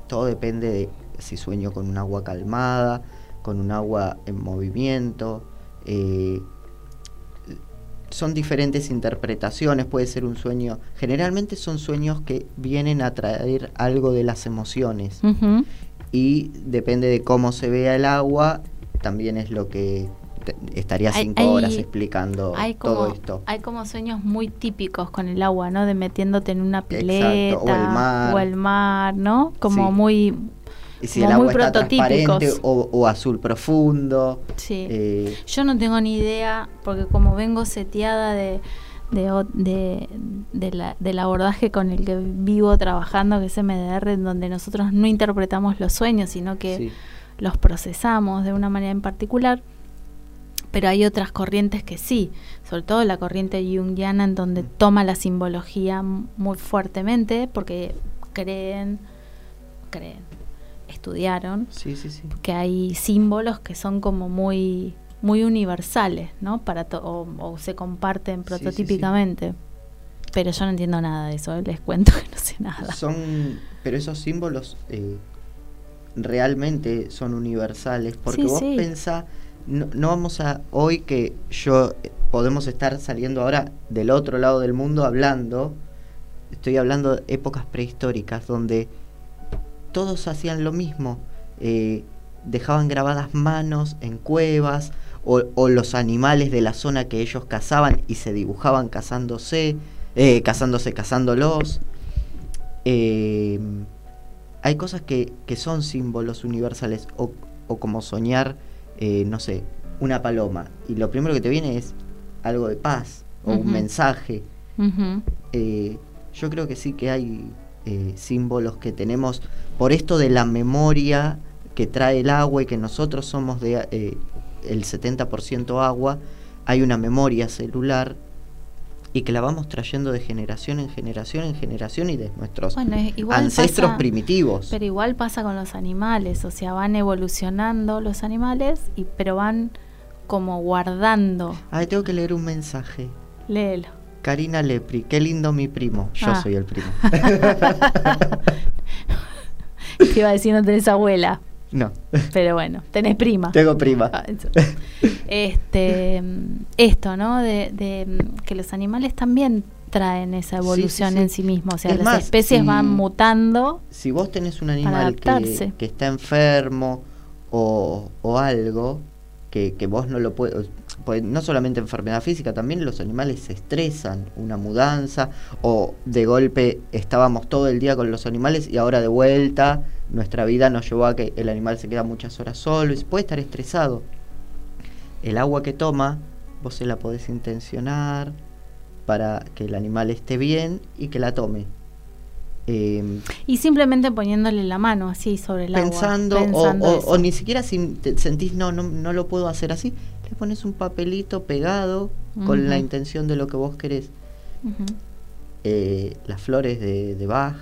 todo depende de si sueño con un agua calmada, con un agua en movimiento. eh, son diferentes interpretaciones, puede ser un sueño, generalmente son sueños que vienen a traer algo de las emociones Ujú. y depende de cómo se vea el agua, también es lo que estaría cinco hay- horas explicando Hay como, todo esto. hay como sueños muy típicos con el agua, ¿no? De metiéndote en una Exacto, pileta o el mar. o el mar, ¿no? Como Sí. muy... Y si el muy agua está transparente o, o azul profundo. Sí. eh, Yo no tengo ni idea, porque como vengo seteada de, de, de, de la, del abordaje con el que vivo trabajando, que es MDR, en donde nosotros no interpretamos los sueños, sino que sí. los procesamos de una manera en particular. Pero hay otras corrientes que sí, sobre todo la corriente junguiana, en donde toma la simbología muy fuertemente, porque creen, creen, estudiaron Sí, sí, sí. que hay símbolos que son como muy muy universales, ¿no? Para o, o se comparten prototípicamente. Pero yo no entiendo nada de eso, ¿eh? les cuento que no sé nada. Son, pero esos símbolos eh, realmente son universales, porque vos sí. pensá, no, no vamos a, hoy que yo eh, podemos estar saliendo ahora del otro lado del mundo hablando, estoy hablando de épocas prehistóricas donde todos hacían lo mismo, eh, dejaban grabadas manos en cuevas, o, o los animales de la zona que ellos cazaban y se dibujaban cazándose, eh, cazándose, cazándolos. Eh, hay cosas que, que son símbolos universales, o, o como soñar, eh, no sé, una paloma, y lo primero que te viene es algo de paz, o un mensaje. Yo creo que sí que hay eh, símbolos que tenemos por esto de la memoria que trae el agua y que nosotros somos de eh, el 70% agua, hay una memoria celular y que la vamos trayendo de generación en generación en generación y de nuestros Bueno, ancestros pasa- primitivos. Pero igual pasa con los animales, o sea, van evolucionando los animales, y, pero van como guardando. Ay, tengo que leer un mensaje. Léelo. Karina Lepri, qué lindo mi primo. Yo Ah. soy el primo. Te iba a decir no tenés abuela, no, pero bueno, tenés prima. tengo prima. Ah, este esto no de, de, que los animales también traen esa Sí, sí, evolución sí. en sí mismos o sea Es las más, especies si- van mutando si vos tenés un animal que está enfermo o, o algo que, que vos no lo puedes, pues no solamente enfermedad física, también los animales se estresan, una mudanza o de golpe estábamos todo el día con los animales y ahora de vuelta nuestra vida nos llevó a que el animal se queda muchas horas solo y puede estar estresado. El agua que toma, vos se la podés intencionar para que el animal esté bien y que la tome. Em, y simplemente poniéndole la mano así sobre el pensando, agua pensando o, ni siquiera si te sentís no, no no lo puedo hacer así le pones un papelito pegado con la intención de lo que vos querés. Eh, las flores de, de Bach,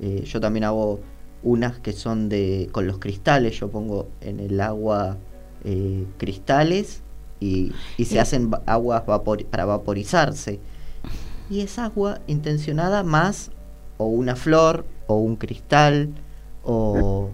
eh, yo también hago unas que son de con los cristales, yo pongo en el agua eh, cristales y, y se hacen aguas vapor- para vaporizarse. Y es agua intencionada más o una flor o un cristal o...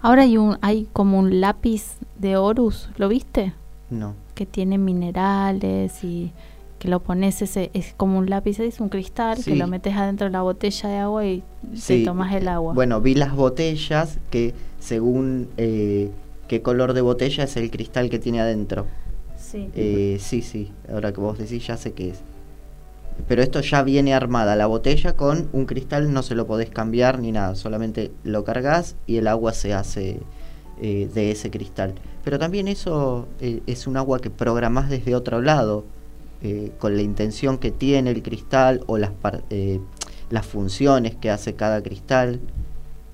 Ahora hay un hay como un lápiz de Horus, ¿lo viste? No. Que tiene minerales y que lo pones ese es como un lápiz, es un cristal Sí. que lo metes adentro de la botella de agua y Sí, te tomas el agua. Bueno, vi las botellas que según eh, qué color de botella es el cristal que tiene adentro. sí. Eh, sí, sí, ahora que vos decís ya sé qué es. Pero esto ya viene armada, la botella con un cristal no se lo podés cambiar ni nada, solamente lo cargas y el agua se hace eh, de ese cristal. Pero también eso eh, es un agua que programás desde otro lado, eh, con la intención que tiene el cristal o las, eh, las funciones que hace cada cristal.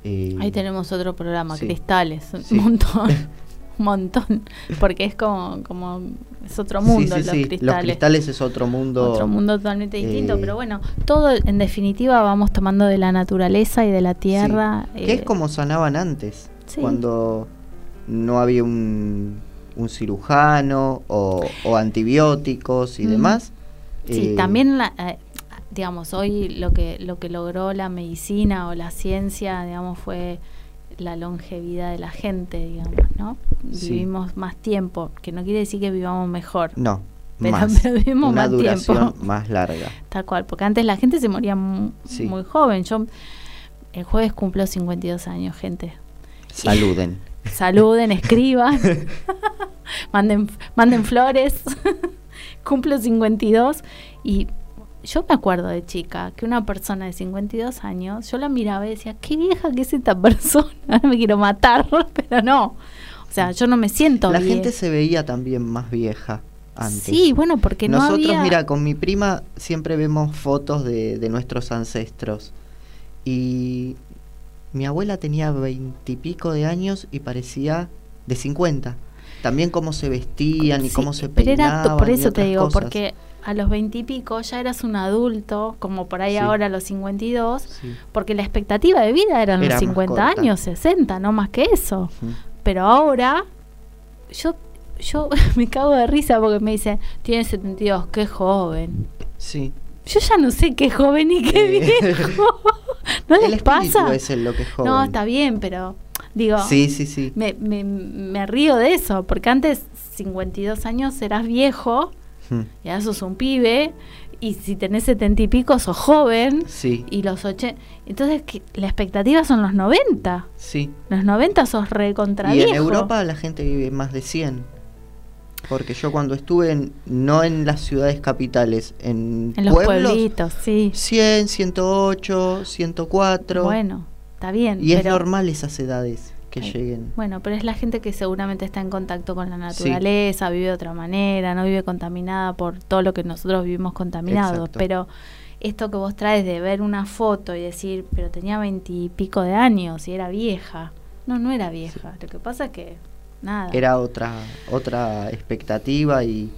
eh, Ahí tenemos otro programa, sí. cristales, un montón, un montón, porque es como, como es otro mundo sí, los sí, cristales. Los cristales es otro mundo. Otro mundo totalmente distinto, eh, pero bueno, todo en definitiva vamos tomando de la naturaleza y de la tierra. Que es eh, como sanaban antes, cuando no había un, un cirujano o, o antibióticos y Mm. demás. Sí, eh, también, la- eh, digamos, hoy lo que, lo que logró la medicina o la ciencia, digamos, fue la longevidad de la gente, digamos, ¿no? Sí. Vivimos más tiempo, que no quiere decir que vivamos mejor, No, pero, más. vivimos una más duración tiempo. más larga. Tal cual, porque antes la gente se moría mu- Sí. muy joven. Yo el jueves cumplo 52 años, gente. Saluden. Saluden, escriban, manden, manden flores. cumplo 52 y yo me acuerdo de chica que una persona de 52 años, yo la miraba y decía, qué vieja que es esta persona, me quiero matar, pero no. O sea, yo no me siento La gente se veía también más vieja antes. Sí, bueno, porque no Nosotros, había... mira, con mi prima siempre vemos fotos de, de nuestros ancestros. Y mi abuela tenía veintipico de años y parecía de 50. También cómo se vestían y cómo se pero peinaban. era to- por y eso te digo, cosas. porque a los veintipico ya eras un adulto, como por ahí Sí. ahora a los 52, Sí. porque la expectativa de vida eran Era los más 50 corta. años, 60, no más que eso. Pero ahora, yo, yo me cago de risa porque me dicen, tiene 72, qué joven. Sí. Yo ya no sé qué joven y qué Eh, viejo. ¿No El les espíritu pasa? es el lo que es joven. No, está bien, pero digo, Sí, sí, sí. me, me, me río de eso, porque antes 52 años eras viejo, Mm, ya sos un pibe, y si tenés 70 y pico sos joven, Sí, y los 80... Entonces que la expectativa son los 90. sí. Los 90 sos recontra Y en. Europa la gente vive más de 100. Porque yo cuando estuve, en- no en las ciudades capitales, en, En los pueblos, pueblitos, sí. 100, 108, 104. Bueno, está bien. y es normal esas edades que Ay, lleguen. Bueno, pero es la gente que seguramente está en contacto con la naturaleza, vive de otra manera, no vive contaminada por todo lo que nosotros vivimos contaminados. Exacto. Pero esto que vos traes de ver una foto y decir, pero tenía veintipico de años y era vieja. No, no era vieja. Lo que pasa es que, nada. Era otra otra expectativa y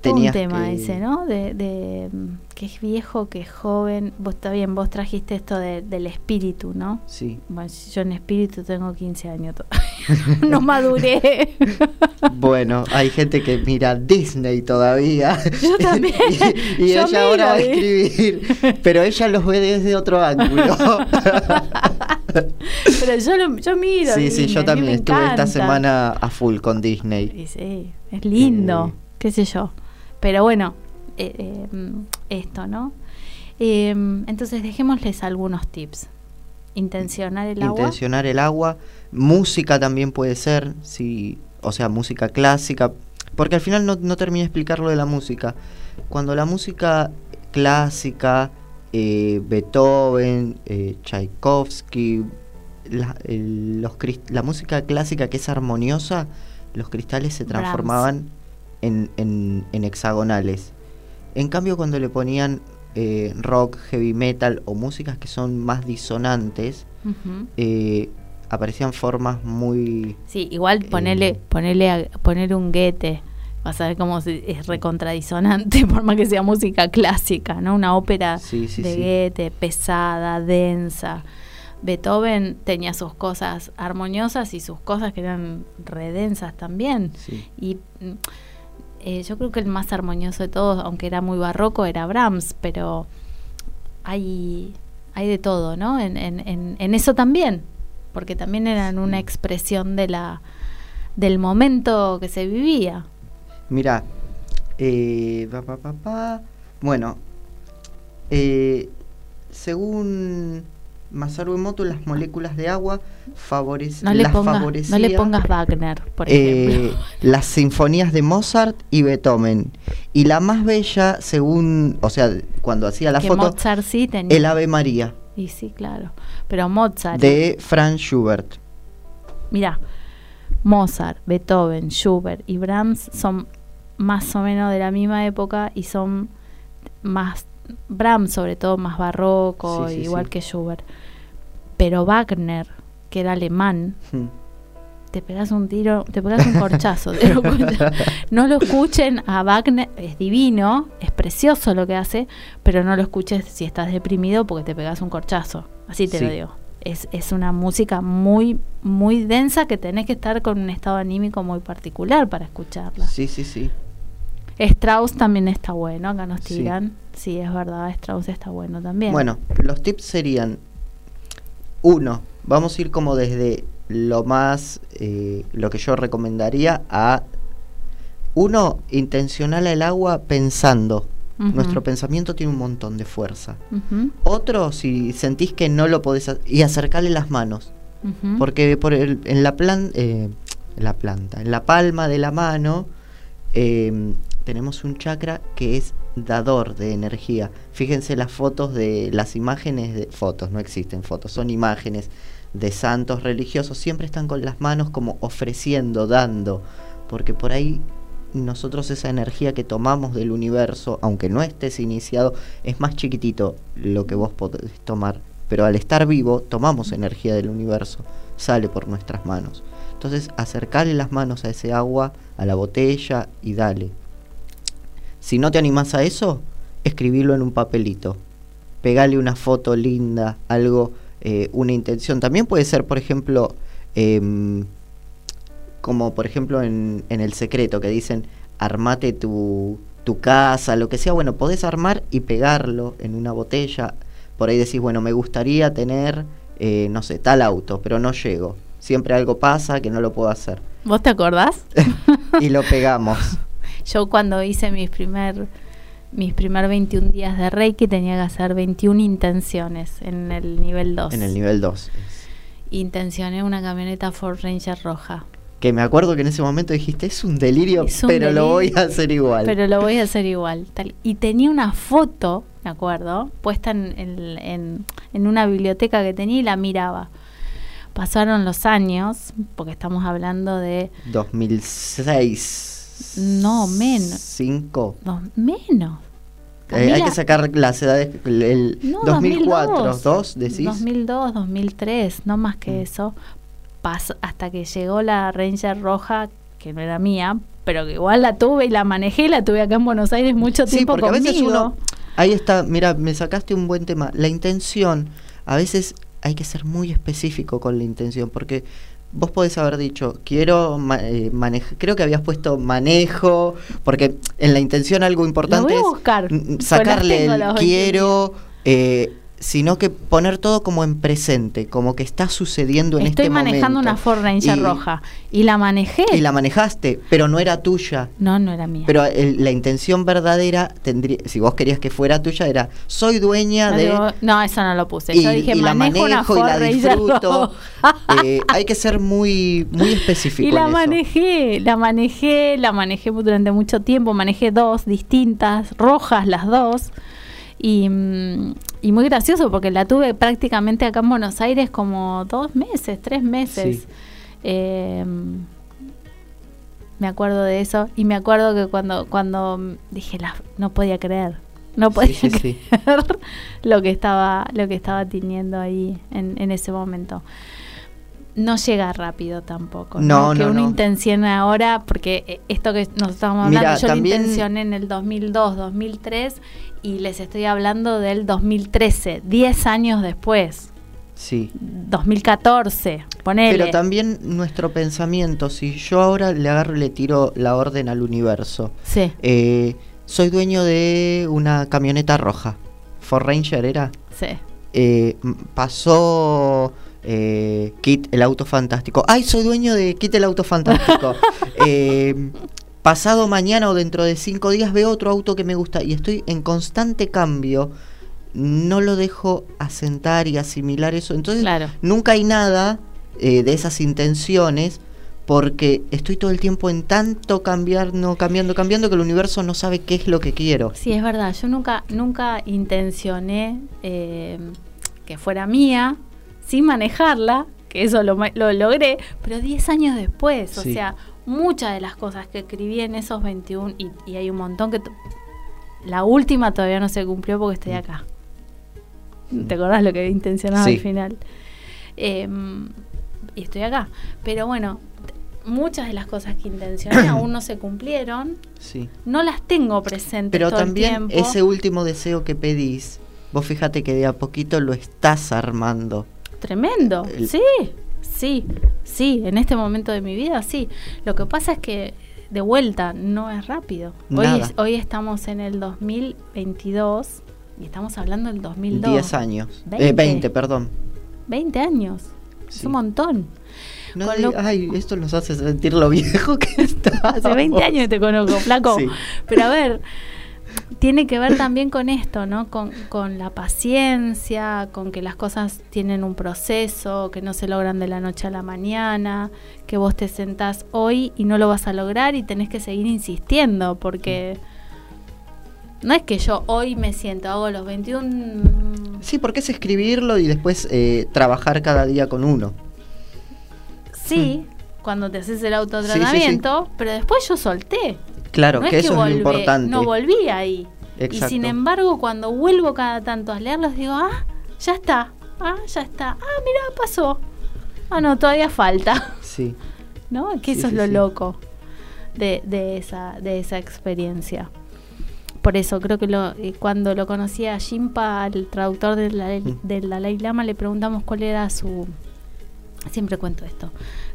Todo un tenías tema que- ese, ¿no? De, de mm, que es viejo, que es joven. Vos está bien, vos trajiste esto de- del espíritu, ¿no? Sí. Bueno, yo en espíritu tengo 15 años todavía. no maduré. Bueno, hay gente que mira Disney todavía. Yo también. y y Yo ella ahora va a ¿eh? escribir, pero ella los ve desde otro ángulo. Pero yo, lo, yo miro. sí, sí, Disney, yo también estuve esta semana a full con Disney. Y sí, es lindo, Eh. qué sé yo. Pero bueno, eh, eh, esto, ¿no? Eh, entonces dejémosles algunos tips. Intencionar el agua. Intencionar el agua. Música también puede ser, sí, o sea, música clásica. Porque al final no, no terminé de explicar lo de la música. Cuando la música clásica, eh, Beethoven, eh, Tchaikovsky, la, el- los la música clásica que es armoniosa, los cristales se transformaban en, en- en hexagonales. En cambio, cuando le ponían eh, rock, heavy metal o músicas que son más disonantes, eh, aparecían formas muy... Sí, igual Eh. ponerle, ponerle, a- poner un guete vas a ver cómo es recontradisonante, por más que sea música clásica, ¿no? Una ópera Sí, sí, de sí. Goethe, pesada, densa. Beethoven tenía sus cosas armoniosas y sus cosas que eran redensas también. Y mm, eh, yo creo que el más armonioso de todos, aunque era muy barroco, era Brahms, pero hay, hay de todo, ¿no? En, en, en, en eso también, porque también eran una expresión de la del momento que se vivía. Mira, eh, pa, pa, pa, pa. bueno, eh, según Masaru Emoto, las moléculas de agua favorec- No le, las pongas, no le pongas Wagner, por eh, ejemplo. las sinfonías de Mozart y Beethoven. Y la más bella, según, o sea, cuando hacía la que foto, Mozart sí tenía. el Ave María Y sí, claro. Pero Mozart. de Franz Schubert. Mira, Mozart, Beethoven, Schubert y Brahms son más o menos de la misma época y son más Brahms sobre todo más barroco, Sí, sí, igual sí. que Schubert. Pero Wagner, que era alemán, Hmm. te pegas un tiro, te pegas un corchazo. te lo escucho. no lo escuchen a Wagner, es divino, es precioso lo que hace, pero no lo escuches si estás deprimido porque te pegas un corchazo. Así te lo digo. Es, es una música muy, muy densa que tenés que estar con un estado anímico muy particular para escucharla. Sí, sí, sí. Strauss también está bueno, acá nos tiran. Sí, es verdad, Strauss está bueno también. Bueno, los tips serían, uno, vamos a ir como desde lo más, eh, lo que yo recomendaría a, uno, intencional al agua pensando. Nuestro pensamiento tiene un montón de fuerza. Otro, si sentís que no lo podés hacer, y acercarle las manos. Porque por el- en la, plan, eh, en la planta, en la palma de la mano, eh, tenemos un chakra que es dador de energía. Fíjense las fotos de las imágenes de fotos, no existen fotos, son imágenes de santos religiosos, siempre están con las manos como ofreciendo, dando, porque por ahí nosotros esa energía que tomamos del universo, aunque no estés iniciado, es más chiquitito lo que vos podés tomar, pero al estar vivo tomamos energía del universo, sale por nuestras manos. Entonces acercarle las manos a ese agua, a la botella y dale. Si no te animás a eso, escribirlo en un papelito. Pegale una foto linda, algo, eh, una intención. También puede ser, por ejemplo, em, como por ejemplo en, en El Secreto, que dicen, armate tu, tu casa, lo que sea. Bueno, podés armar y pegarlo en una botella. Por ahí decís, bueno, me gustaría tener, eh, no sé, tal auto, pero no llego. Siempre algo pasa que no lo puedo hacer. ¿Vos te acordás? y lo pegamos. Yo cuando hice mis primer mis primer 21 días de Reiki tenía que hacer 21 intenciones en el nivel 2. En el nivel 2. Intencioné una camioneta Ford Ranger roja. Que me acuerdo que en ese momento dijiste, es un delirio, Es un pero lo voy a hacer igual. Pero lo voy a hacer igual. Tal. Y tenía una foto, me acuerdo, puesta en, en- en- en una biblioteca que tenía y la miraba. Pasaron los años, porque estamos hablando de 2006. No, menos. 5. dos, menos. hay Camila- que sacar las edades. El, No, 2004, 2002. 2 decís. 2002, 2003, no más que Mm. eso. Pas- hasta que llegó la Ranger roja, que no era mía, pero que igual la tuve y la manejé la tuve acá en Buenos Aires mucho Sí, tiempo porque a veces conmigo. uno. Ahí está, mira, me sacaste un buen tema. La intención, a veces hay que ser muy específico con la intención, porque vos podés haber dicho, quiero manejar, creo que habías puesto manejo, porque en la intención algo importante voy a es buscar, las sacarle el quiero, eh, sino que poner todo como en presente, como que está sucediendo en Estoy este manejando momento. una Ford Ranger Y- roja y la manejé. Y la manejaste, pero no era tuya. No, no era mía. Pero el- la intención verdadera tendría, si vos querías que fuera tuya, era soy dueña no, de digo- no, eso no lo puse. y, Yo dije, y la manejo una manejo y la disfruto. Eh, hay que ser muy, muy específico. Y la en eso. manejé, la manejé, la manejé durante mucho tiempo, manejé dos distintas, rojas las dos. Y, mm, y muy gracioso porque la tuve prácticamente acá en Buenos Aires como dos meses, tres meses. Sí. Eh, me acuerdo de eso y me acuerdo que cuando, cuando dije, la, no podía creer, no podía Sí, sí, sí. creer lo que estaba, lo que estaba teniendo ahí en, en ese momento. No llega rápido tampoco. No, Que no, uno no. intencione ahora, porque eh, esto que nos estábamos hablando, Mira, yo también- lo intencioné en el 2002, 2003 y les estoy hablando del 2013, 10 años después, Sí. 2014, ponele. Pero también nuestro pensamiento, si yo ahora le agarro y le tiro la orden al universo, Sí, eh, soy dueño de una camioneta roja, Ford Ranger era, sí. eh, pasó eh, Kit el auto fantástico, ay, soy dueño de Kit el auto fantástico, Eh, pasado mañana o dentro de cinco días veo otro auto que me gusta y estoy en constante cambio, no lo dejo asentar y asimilar eso, entonces Claro. nunca hay nada eh, de esas intenciones porque estoy todo el tiempo en tanto cambiar, no cambiando, cambiando que el universo no sabe qué es lo que quiero. Sí, es verdad. Yo nunca, nunca intencioné eh, que fuera mía, sin manejarla, que eso lo, lo logré, pero 10 años después. O Sí. sea, muchas de las cosas que escribí en esos 21, y, y hay un montón que... La última todavía no se cumplió porque estoy acá. ¿Te acordás lo que intencionaba Sí. al final? Eh, y estoy acá. Pero bueno, muchas de las cosas que intencioné aún no se cumplieron Sí. no las tengo presentes Pero todo también el tiempo. ese último deseo que pedís, vos fíjate que de a poquito lo estás armando. Tremendo. El- Sí, sí, sí. En este momento de mi vida, sí. Lo que pasa es que de vuelta no es rápido. Hoy, es- hoy estamos en el 2022 y estamos hablando del 2002. 10 años. Veinte. Eh, 20, perdón. 20 años. Es Sí. un montón. No digas- lo- Ay, esto nos hace sentir lo viejo que está. Hace 20 años te conozco, flaco. Sí. Pero a ver, tiene que ver también con esto, ¿no? Con, con la paciencia, con que las cosas tienen un proceso, que no se logran de la noche a la mañana, que vos te sentás hoy y no lo vas a lograr y tenés que seguir insistiendo, porque no es que yo hoy me siento, hago los 21... Sí, porque es escribirlo y después eh, trabajar cada día con uno. Sí, cuando te haces el autotratamiento, pero después yo solté. Claro, no que es eso que es lo importante. No volví ahí. Y Exacto. sin embargo, cuando vuelvo cada tanto a leerlos, digo, ah, ya está. Ah, ya está. Ah, mira, pasó. Ah, no, todavía falta. Sí. ¿No? Que Sí, eso sí, es lo sí. loco de, de, esa, de esa experiencia. Por eso creo que lo, eh, cuando lo conocí a Jimpa, el traductor del Mm. del Dalai Lama, le preguntamos cuál era su... Siempre cuento esto.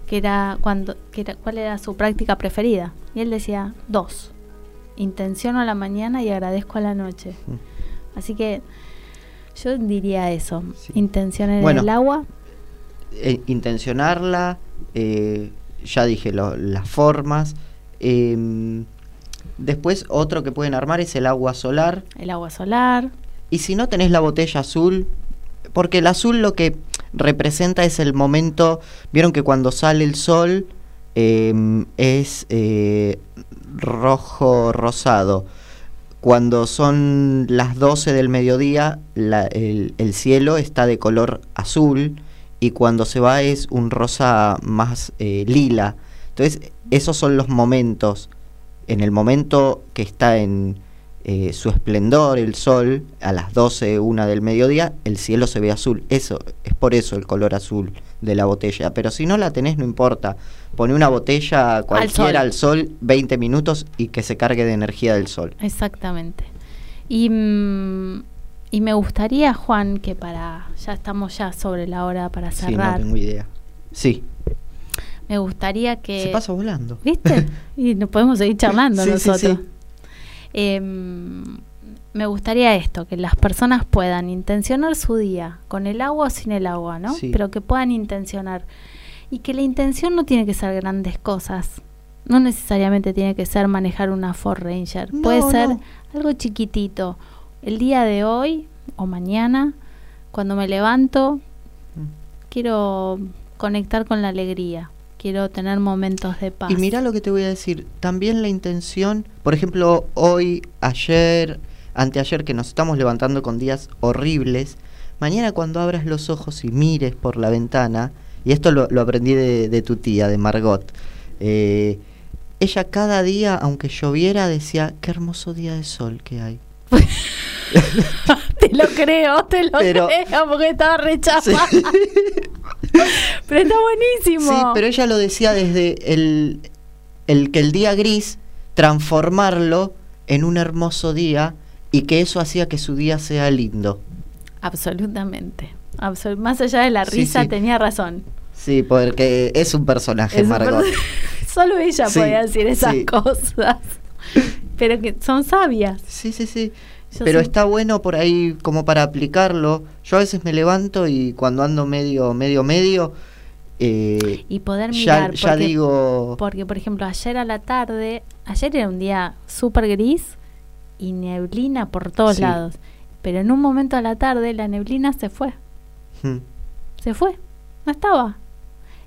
Que era cuando, que era, cuál era su práctica preferida. Y él decía, dos. Intenciono a la mañana y agradezco a la noche. Mm. Así que yo diría eso. Sí. Intención en Bueno. el agua. Eh, intencionarla, eh, ya dije lo- las formas. em, después otro que pueden armar es el agua solar. El agua solar. Y si no tenés la botella azul, porque el azul lo que representa es el momento, vieron que cuando sale el sol em, es eh, rojo rosado. Cuando son las 12 del mediodía, el cielo está de color azul y cuando se va es un rosa más eh, lila. Entonces, esos son los momentos. En el momento que está en eh, su esplendor, el sol, a las 12, una del mediodía, el cielo se ve azul. Eso, es por eso el color azul de la botella. Pero si no la tenés, no importa. Pone una botella cualquiera al sol, 20 minutos y que se cargue de energía del sol. Exactamente. Y, mm, y me gustaría, Juan, que para. Ya estamos ya sobre la hora para Sí, no cerrar. tengo idea. Sí, me gustaría que. se pasa volando. ¿Viste? y no podemos seguir charlando Sí, sí, nosotros. sí. Em, me gustaría esto, que las personas puedan intencionar su día, con el agua o sin el agua, ¿no? Sí. Pero que puedan intencionar. Y que la intención no tiene que ser grandes cosas. No necesariamente tiene que ser manejar una Ford Ranger. No, Puede ser no. algo chiquitito. El día de hoy o mañana, cuando me levanto, Mm. quiero conectar con la alegría. Quiero tener momentos de paz. Y mira lo que te voy a decir, también la intención, por ejemplo, hoy, ayer, anteayer, que nos estamos levantando con días horribles, mañana cuando abras los ojos y mires por la ventana, y esto lo, lo aprendí de, de tu tía, de Margot, eh, ella cada día, aunque lloviera, decía, qué hermoso día de sol que hay. te lo creo, te lo Pero- creo, porque estaba Sí. Pero está buenísimo. Sí, pero ella lo decía desde el, el que el día gris, transformarlo en un hermoso día y que eso hacía que su día sea lindo. Absolutamente. Absol- más allá de la risa, sí. tenía razón. Sí, porque es un personaje, Es un Margot. Solo ella Sí, podía decir esas cosas. Pero que son sabias. Sí, sí, sí. Yo Pero está bueno por ahí como para aplicarlo. Yo a veces me levanto y cuando ando medio, medio, medio, eh, Y poder ya, mirar. ya porque, digo... porque, por ejemplo, ayer a la tarde, ayer era un día súper gris y neblina por todos Sí. lados. Pero en un momento a la tarde la neblina se fue. hmm, se fue, no estaba.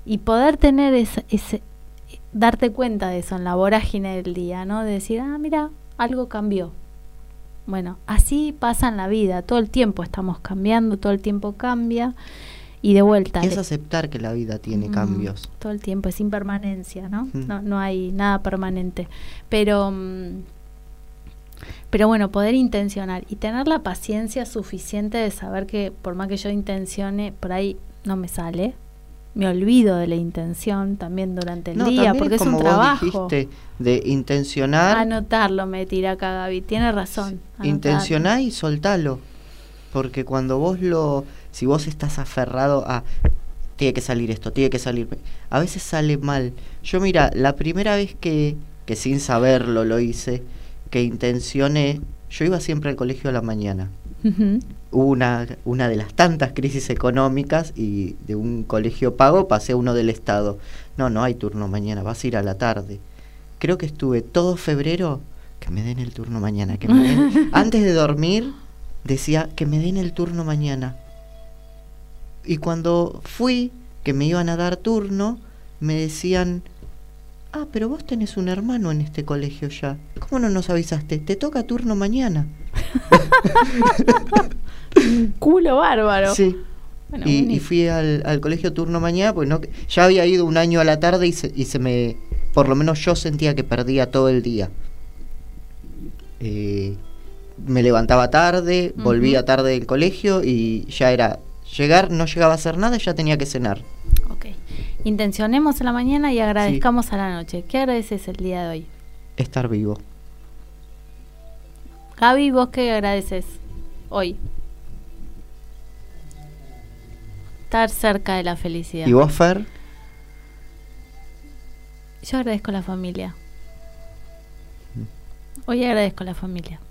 Y poder tener ese, ese, darte cuenta de eso en la vorágine del día, ¿no? De decir, ah, mira, algo cambió. Bueno, así pasa en la vida, todo el tiempo estamos cambiando, todo el tiempo cambia y de vuelta. Es aceptar que la vida tiene Mm, cambios. Todo el tiempo, es impermanencia, ¿no? Mm. No, no hay nada permanente. Pero, mm, pero bueno, poder intencionar y tener la paciencia suficiente de saber que por más que yo intencione, por ahí no me sale. Me olvido de la intención también durante el No, día, porque es como un vos trabajo. dijiste, de intencionar, Anotarlo me tira acá Gaby, tiene razón. intencionar y soltalo. Porque cuando vos lo, si vos estás aferrado a, tiene que salir esto, tiene que salir, a veces sale mal. Yo mira, la primera vez que, que sin saberlo lo hice, que intencioné, yo iba siempre al colegio a la mañana. Hubo una, una de las tantas crisis económicas y de un colegio pago pasé a uno del Estado. No, no hay turno mañana, vas a ir a la tarde. Creo que estuve todo febrero que me den el turno mañana. Que me den- Antes de dormir decía que me den el turno mañana. Y cuando fui, que me iban a dar turno, me decían, ah, pero vos tenés un hermano en este colegio ya. ¿Cómo no nos avisaste? Te toca turno mañana. Un culo bárbaro. Sí. Bueno, y, y fui al, al colegio turno mañana, pues no, ya había ido un año a la tarde y se, y se me, por lo menos yo sentía que perdía todo el día. Eh, me levantaba tarde, volvía tarde del colegio y ya era llegar, no llegaba a hacer nada, ya tenía que cenar. Ok. Intencionemos a la mañana y agradezcamos a la noche. ¿Qué agradeces el día de hoy? Estar vivo. Gaby, ¿vos qué agradeces hoy? Estar cerca de la felicidad. ¿Y vos, Fer? Yo agradezco la familia. Hoy agradezco la familia.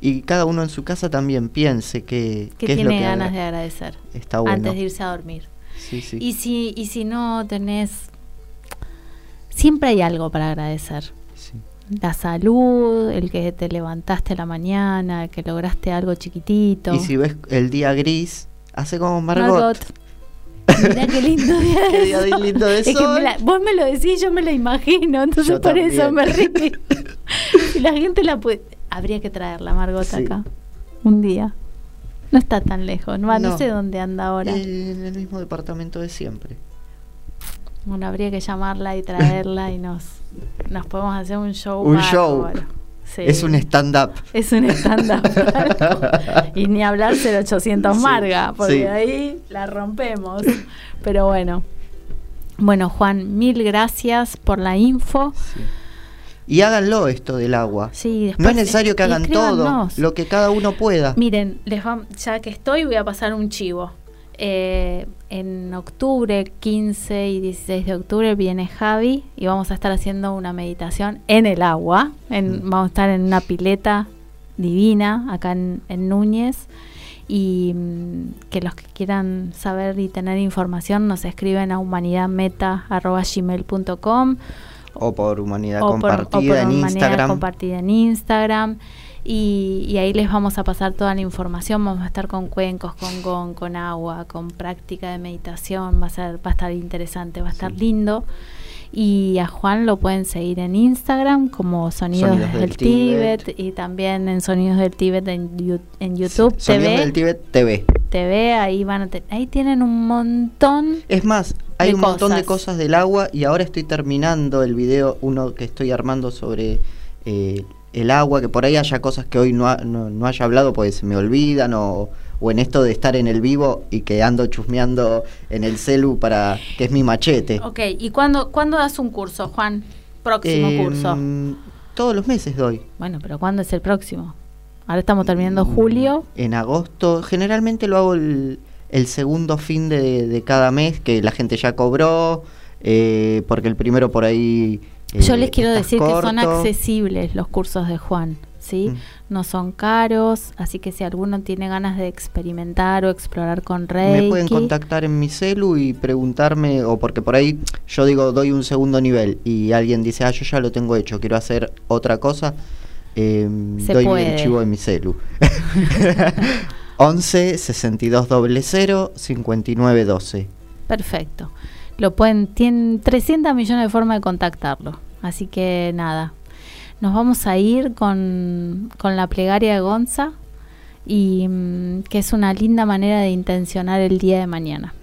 Y cada uno en su casa también piense que, Que qué es lo tiene que ganas de agradecer Está bueno. antes de irse a dormir. Sí, sí. Y si, y si no tenés... Siempre hay algo para agradecer. La salud, el que te levantaste a la mañana, el que lograste algo chiquitito. Y si ves el día gris, hace como Margot. Margot. Mirá qué lindo día Qué día de lindo de Es que me la- vos me lo decís, yo me lo imagino, entonces Yo por eso también. me río. si la gente la puede... Habría que traerla, Margot, Sí. acá. Un día. No está tan lejos, no, no No. sé dónde anda ahora. En el mismo departamento de siempre. Bueno, habría que llamarla y traerla y nos, nos podemos hacer un show. Un show. Sí. Es un stand-up. Es un stand-up. y ni hablar 0800 Sí, Marga, porque sí. ahí la rompemos. Pero bueno. Bueno, Juan, mil gracias por la info. Y háganlo esto del agua. Sí, No es necesario que hagan todo, lo que cada uno pueda. Miren, les vam- ya que estoy, voy a pasar un chivo. Eh, en octubre, 15 y 16 de octubre, viene Javi y vamos a estar haciendo una meditación en el agua. En, Mm. Vamos a estar en una pileta divina acá en, en Núñez. Y mm, que los que quieran saber y tener información nos escriben a humanidadmeta.gmail.com O por humanidad o por- o por compartida en Humanidad Instagram. compartida en Instagram. Y, y ahí les vamos a pasar toda la información. Vamos a estar con cuencos, con gong, con agua, con práctica de meditación. Va a ser, va a estar interesante, va a estar Sí. lindo. Y a Juan lo pueden seguir en Instagram como Sonidos, Sonidos del, del Tíbet, Tíbet. y también en Sonidos del Tíbet en, en YouTube Sí, Sonidos del Tíbet TV. TV, ahí van a te- ahí tienen un montón. Es más, hay un montón de cosas. cosas del agua y ahora estoy terminando el video, uno que estoy armando sobre eh, el agua, que por ahí haya cosas que hoy no, ha- no, no haya hablado porque se me olvidan o, o en esto de estar en el vivo y que ando chusmeando en el celu para que es mi machete. Ok, ¿y cuándo, cuándo das un curso, Juan? Próximo Em, curso. Todos los meses doy. Bueno, pero ¿cuándo es el próximo? Ahora estamos terminando julio. En agosto, generalmente lo hago el, el segundo fin de, de cada mes, que la gente ya cobró, eh, porque el primero por ahí... eh, Yo les quiero decir que son accesibles los cursos de Juan, ¿sí? Mm. No son caros, así que si alguno tiene ganas de experimentar o explorar con Reiki... Me pueden contactar en mi celu y preguntarme, o porque por ahí yo digo, doy un segundo nivel y alguien dice, ah, yo ya lo tengo hecho, quiero hacer otra cosa, eh, Se doy puede. el chivo en mi celu. 11 62 00 59 12. Perfecto. Lo pueden, tienen 300 millones de formas de contactarlo. Así que nada, nos vamos a ir con, con la plegaria de Gonza y mm, que es una linda manera de intencionar el día de mañana.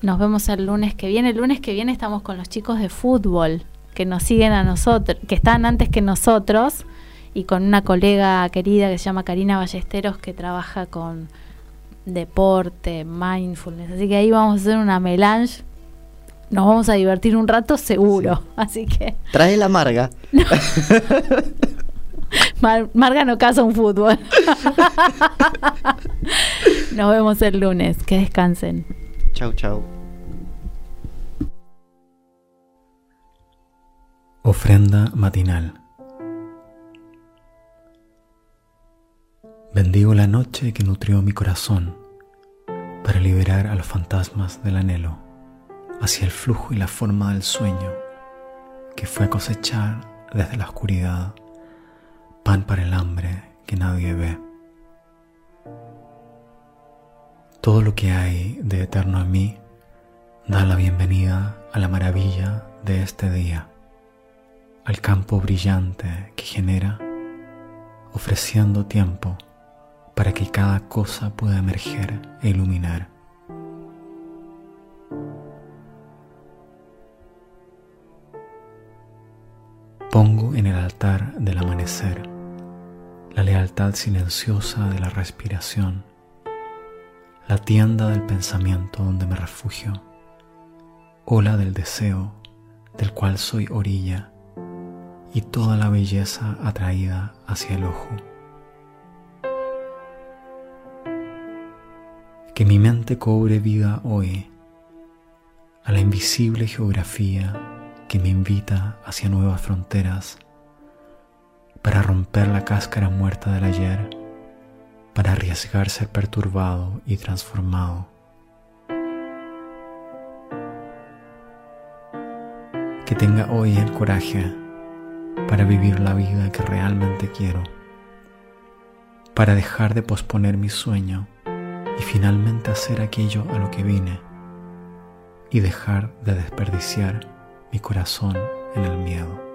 Nos vemos el lunes que viene. El lunes que viene estamos con los chicos de fútbol que nos siguen a nosotros, que están antes que nosotros y con una colega querida que se llama Karina Ballesteros que trabaja con deporte, mindfulness. Así que ahí vamos a hacer una melange. Nos vamos a divertir un rato seguro. Así que Trae la amarga. Mar- Marga no casa un fútbol. Nos vemos el lunes. Que descansen. Chau, chau. Ofrenda matinal. Bendigo la noche que nutrió mi corazón para liberar a los fantasmas del anhelo hacia el flujo y la forma del sueño que fue cosechar desde la oscuridad pan para el hambre que nadie ve. Todo lo que hay de eterno en mí da la bienvenida a la maravilla de este día al campo brillante que genera, ofreciendo tiempo para que cada cosa pueda emerger e iluminar. Pongo en el altar del amanecer la lealtad silenciosa de la respiración, la tienda del pensamiento donde me refugio, ola del deseo del cual soy orilla y toda la belleza atraída hacia el ojo. Que mi mente cobre vida hoy a la invisible geografía que me invita hacia nuevas fronteras para romper la cáscara muerta del ayer, para arriesgar ser perturbado y transformado. Que tenga hoy el coraje para vivir la vida que realmente quiero, para dejar de posponer mi sueño y finalmente hacer aquello a lo que vine y dejar de desperdiciar mi corazón en el miedo.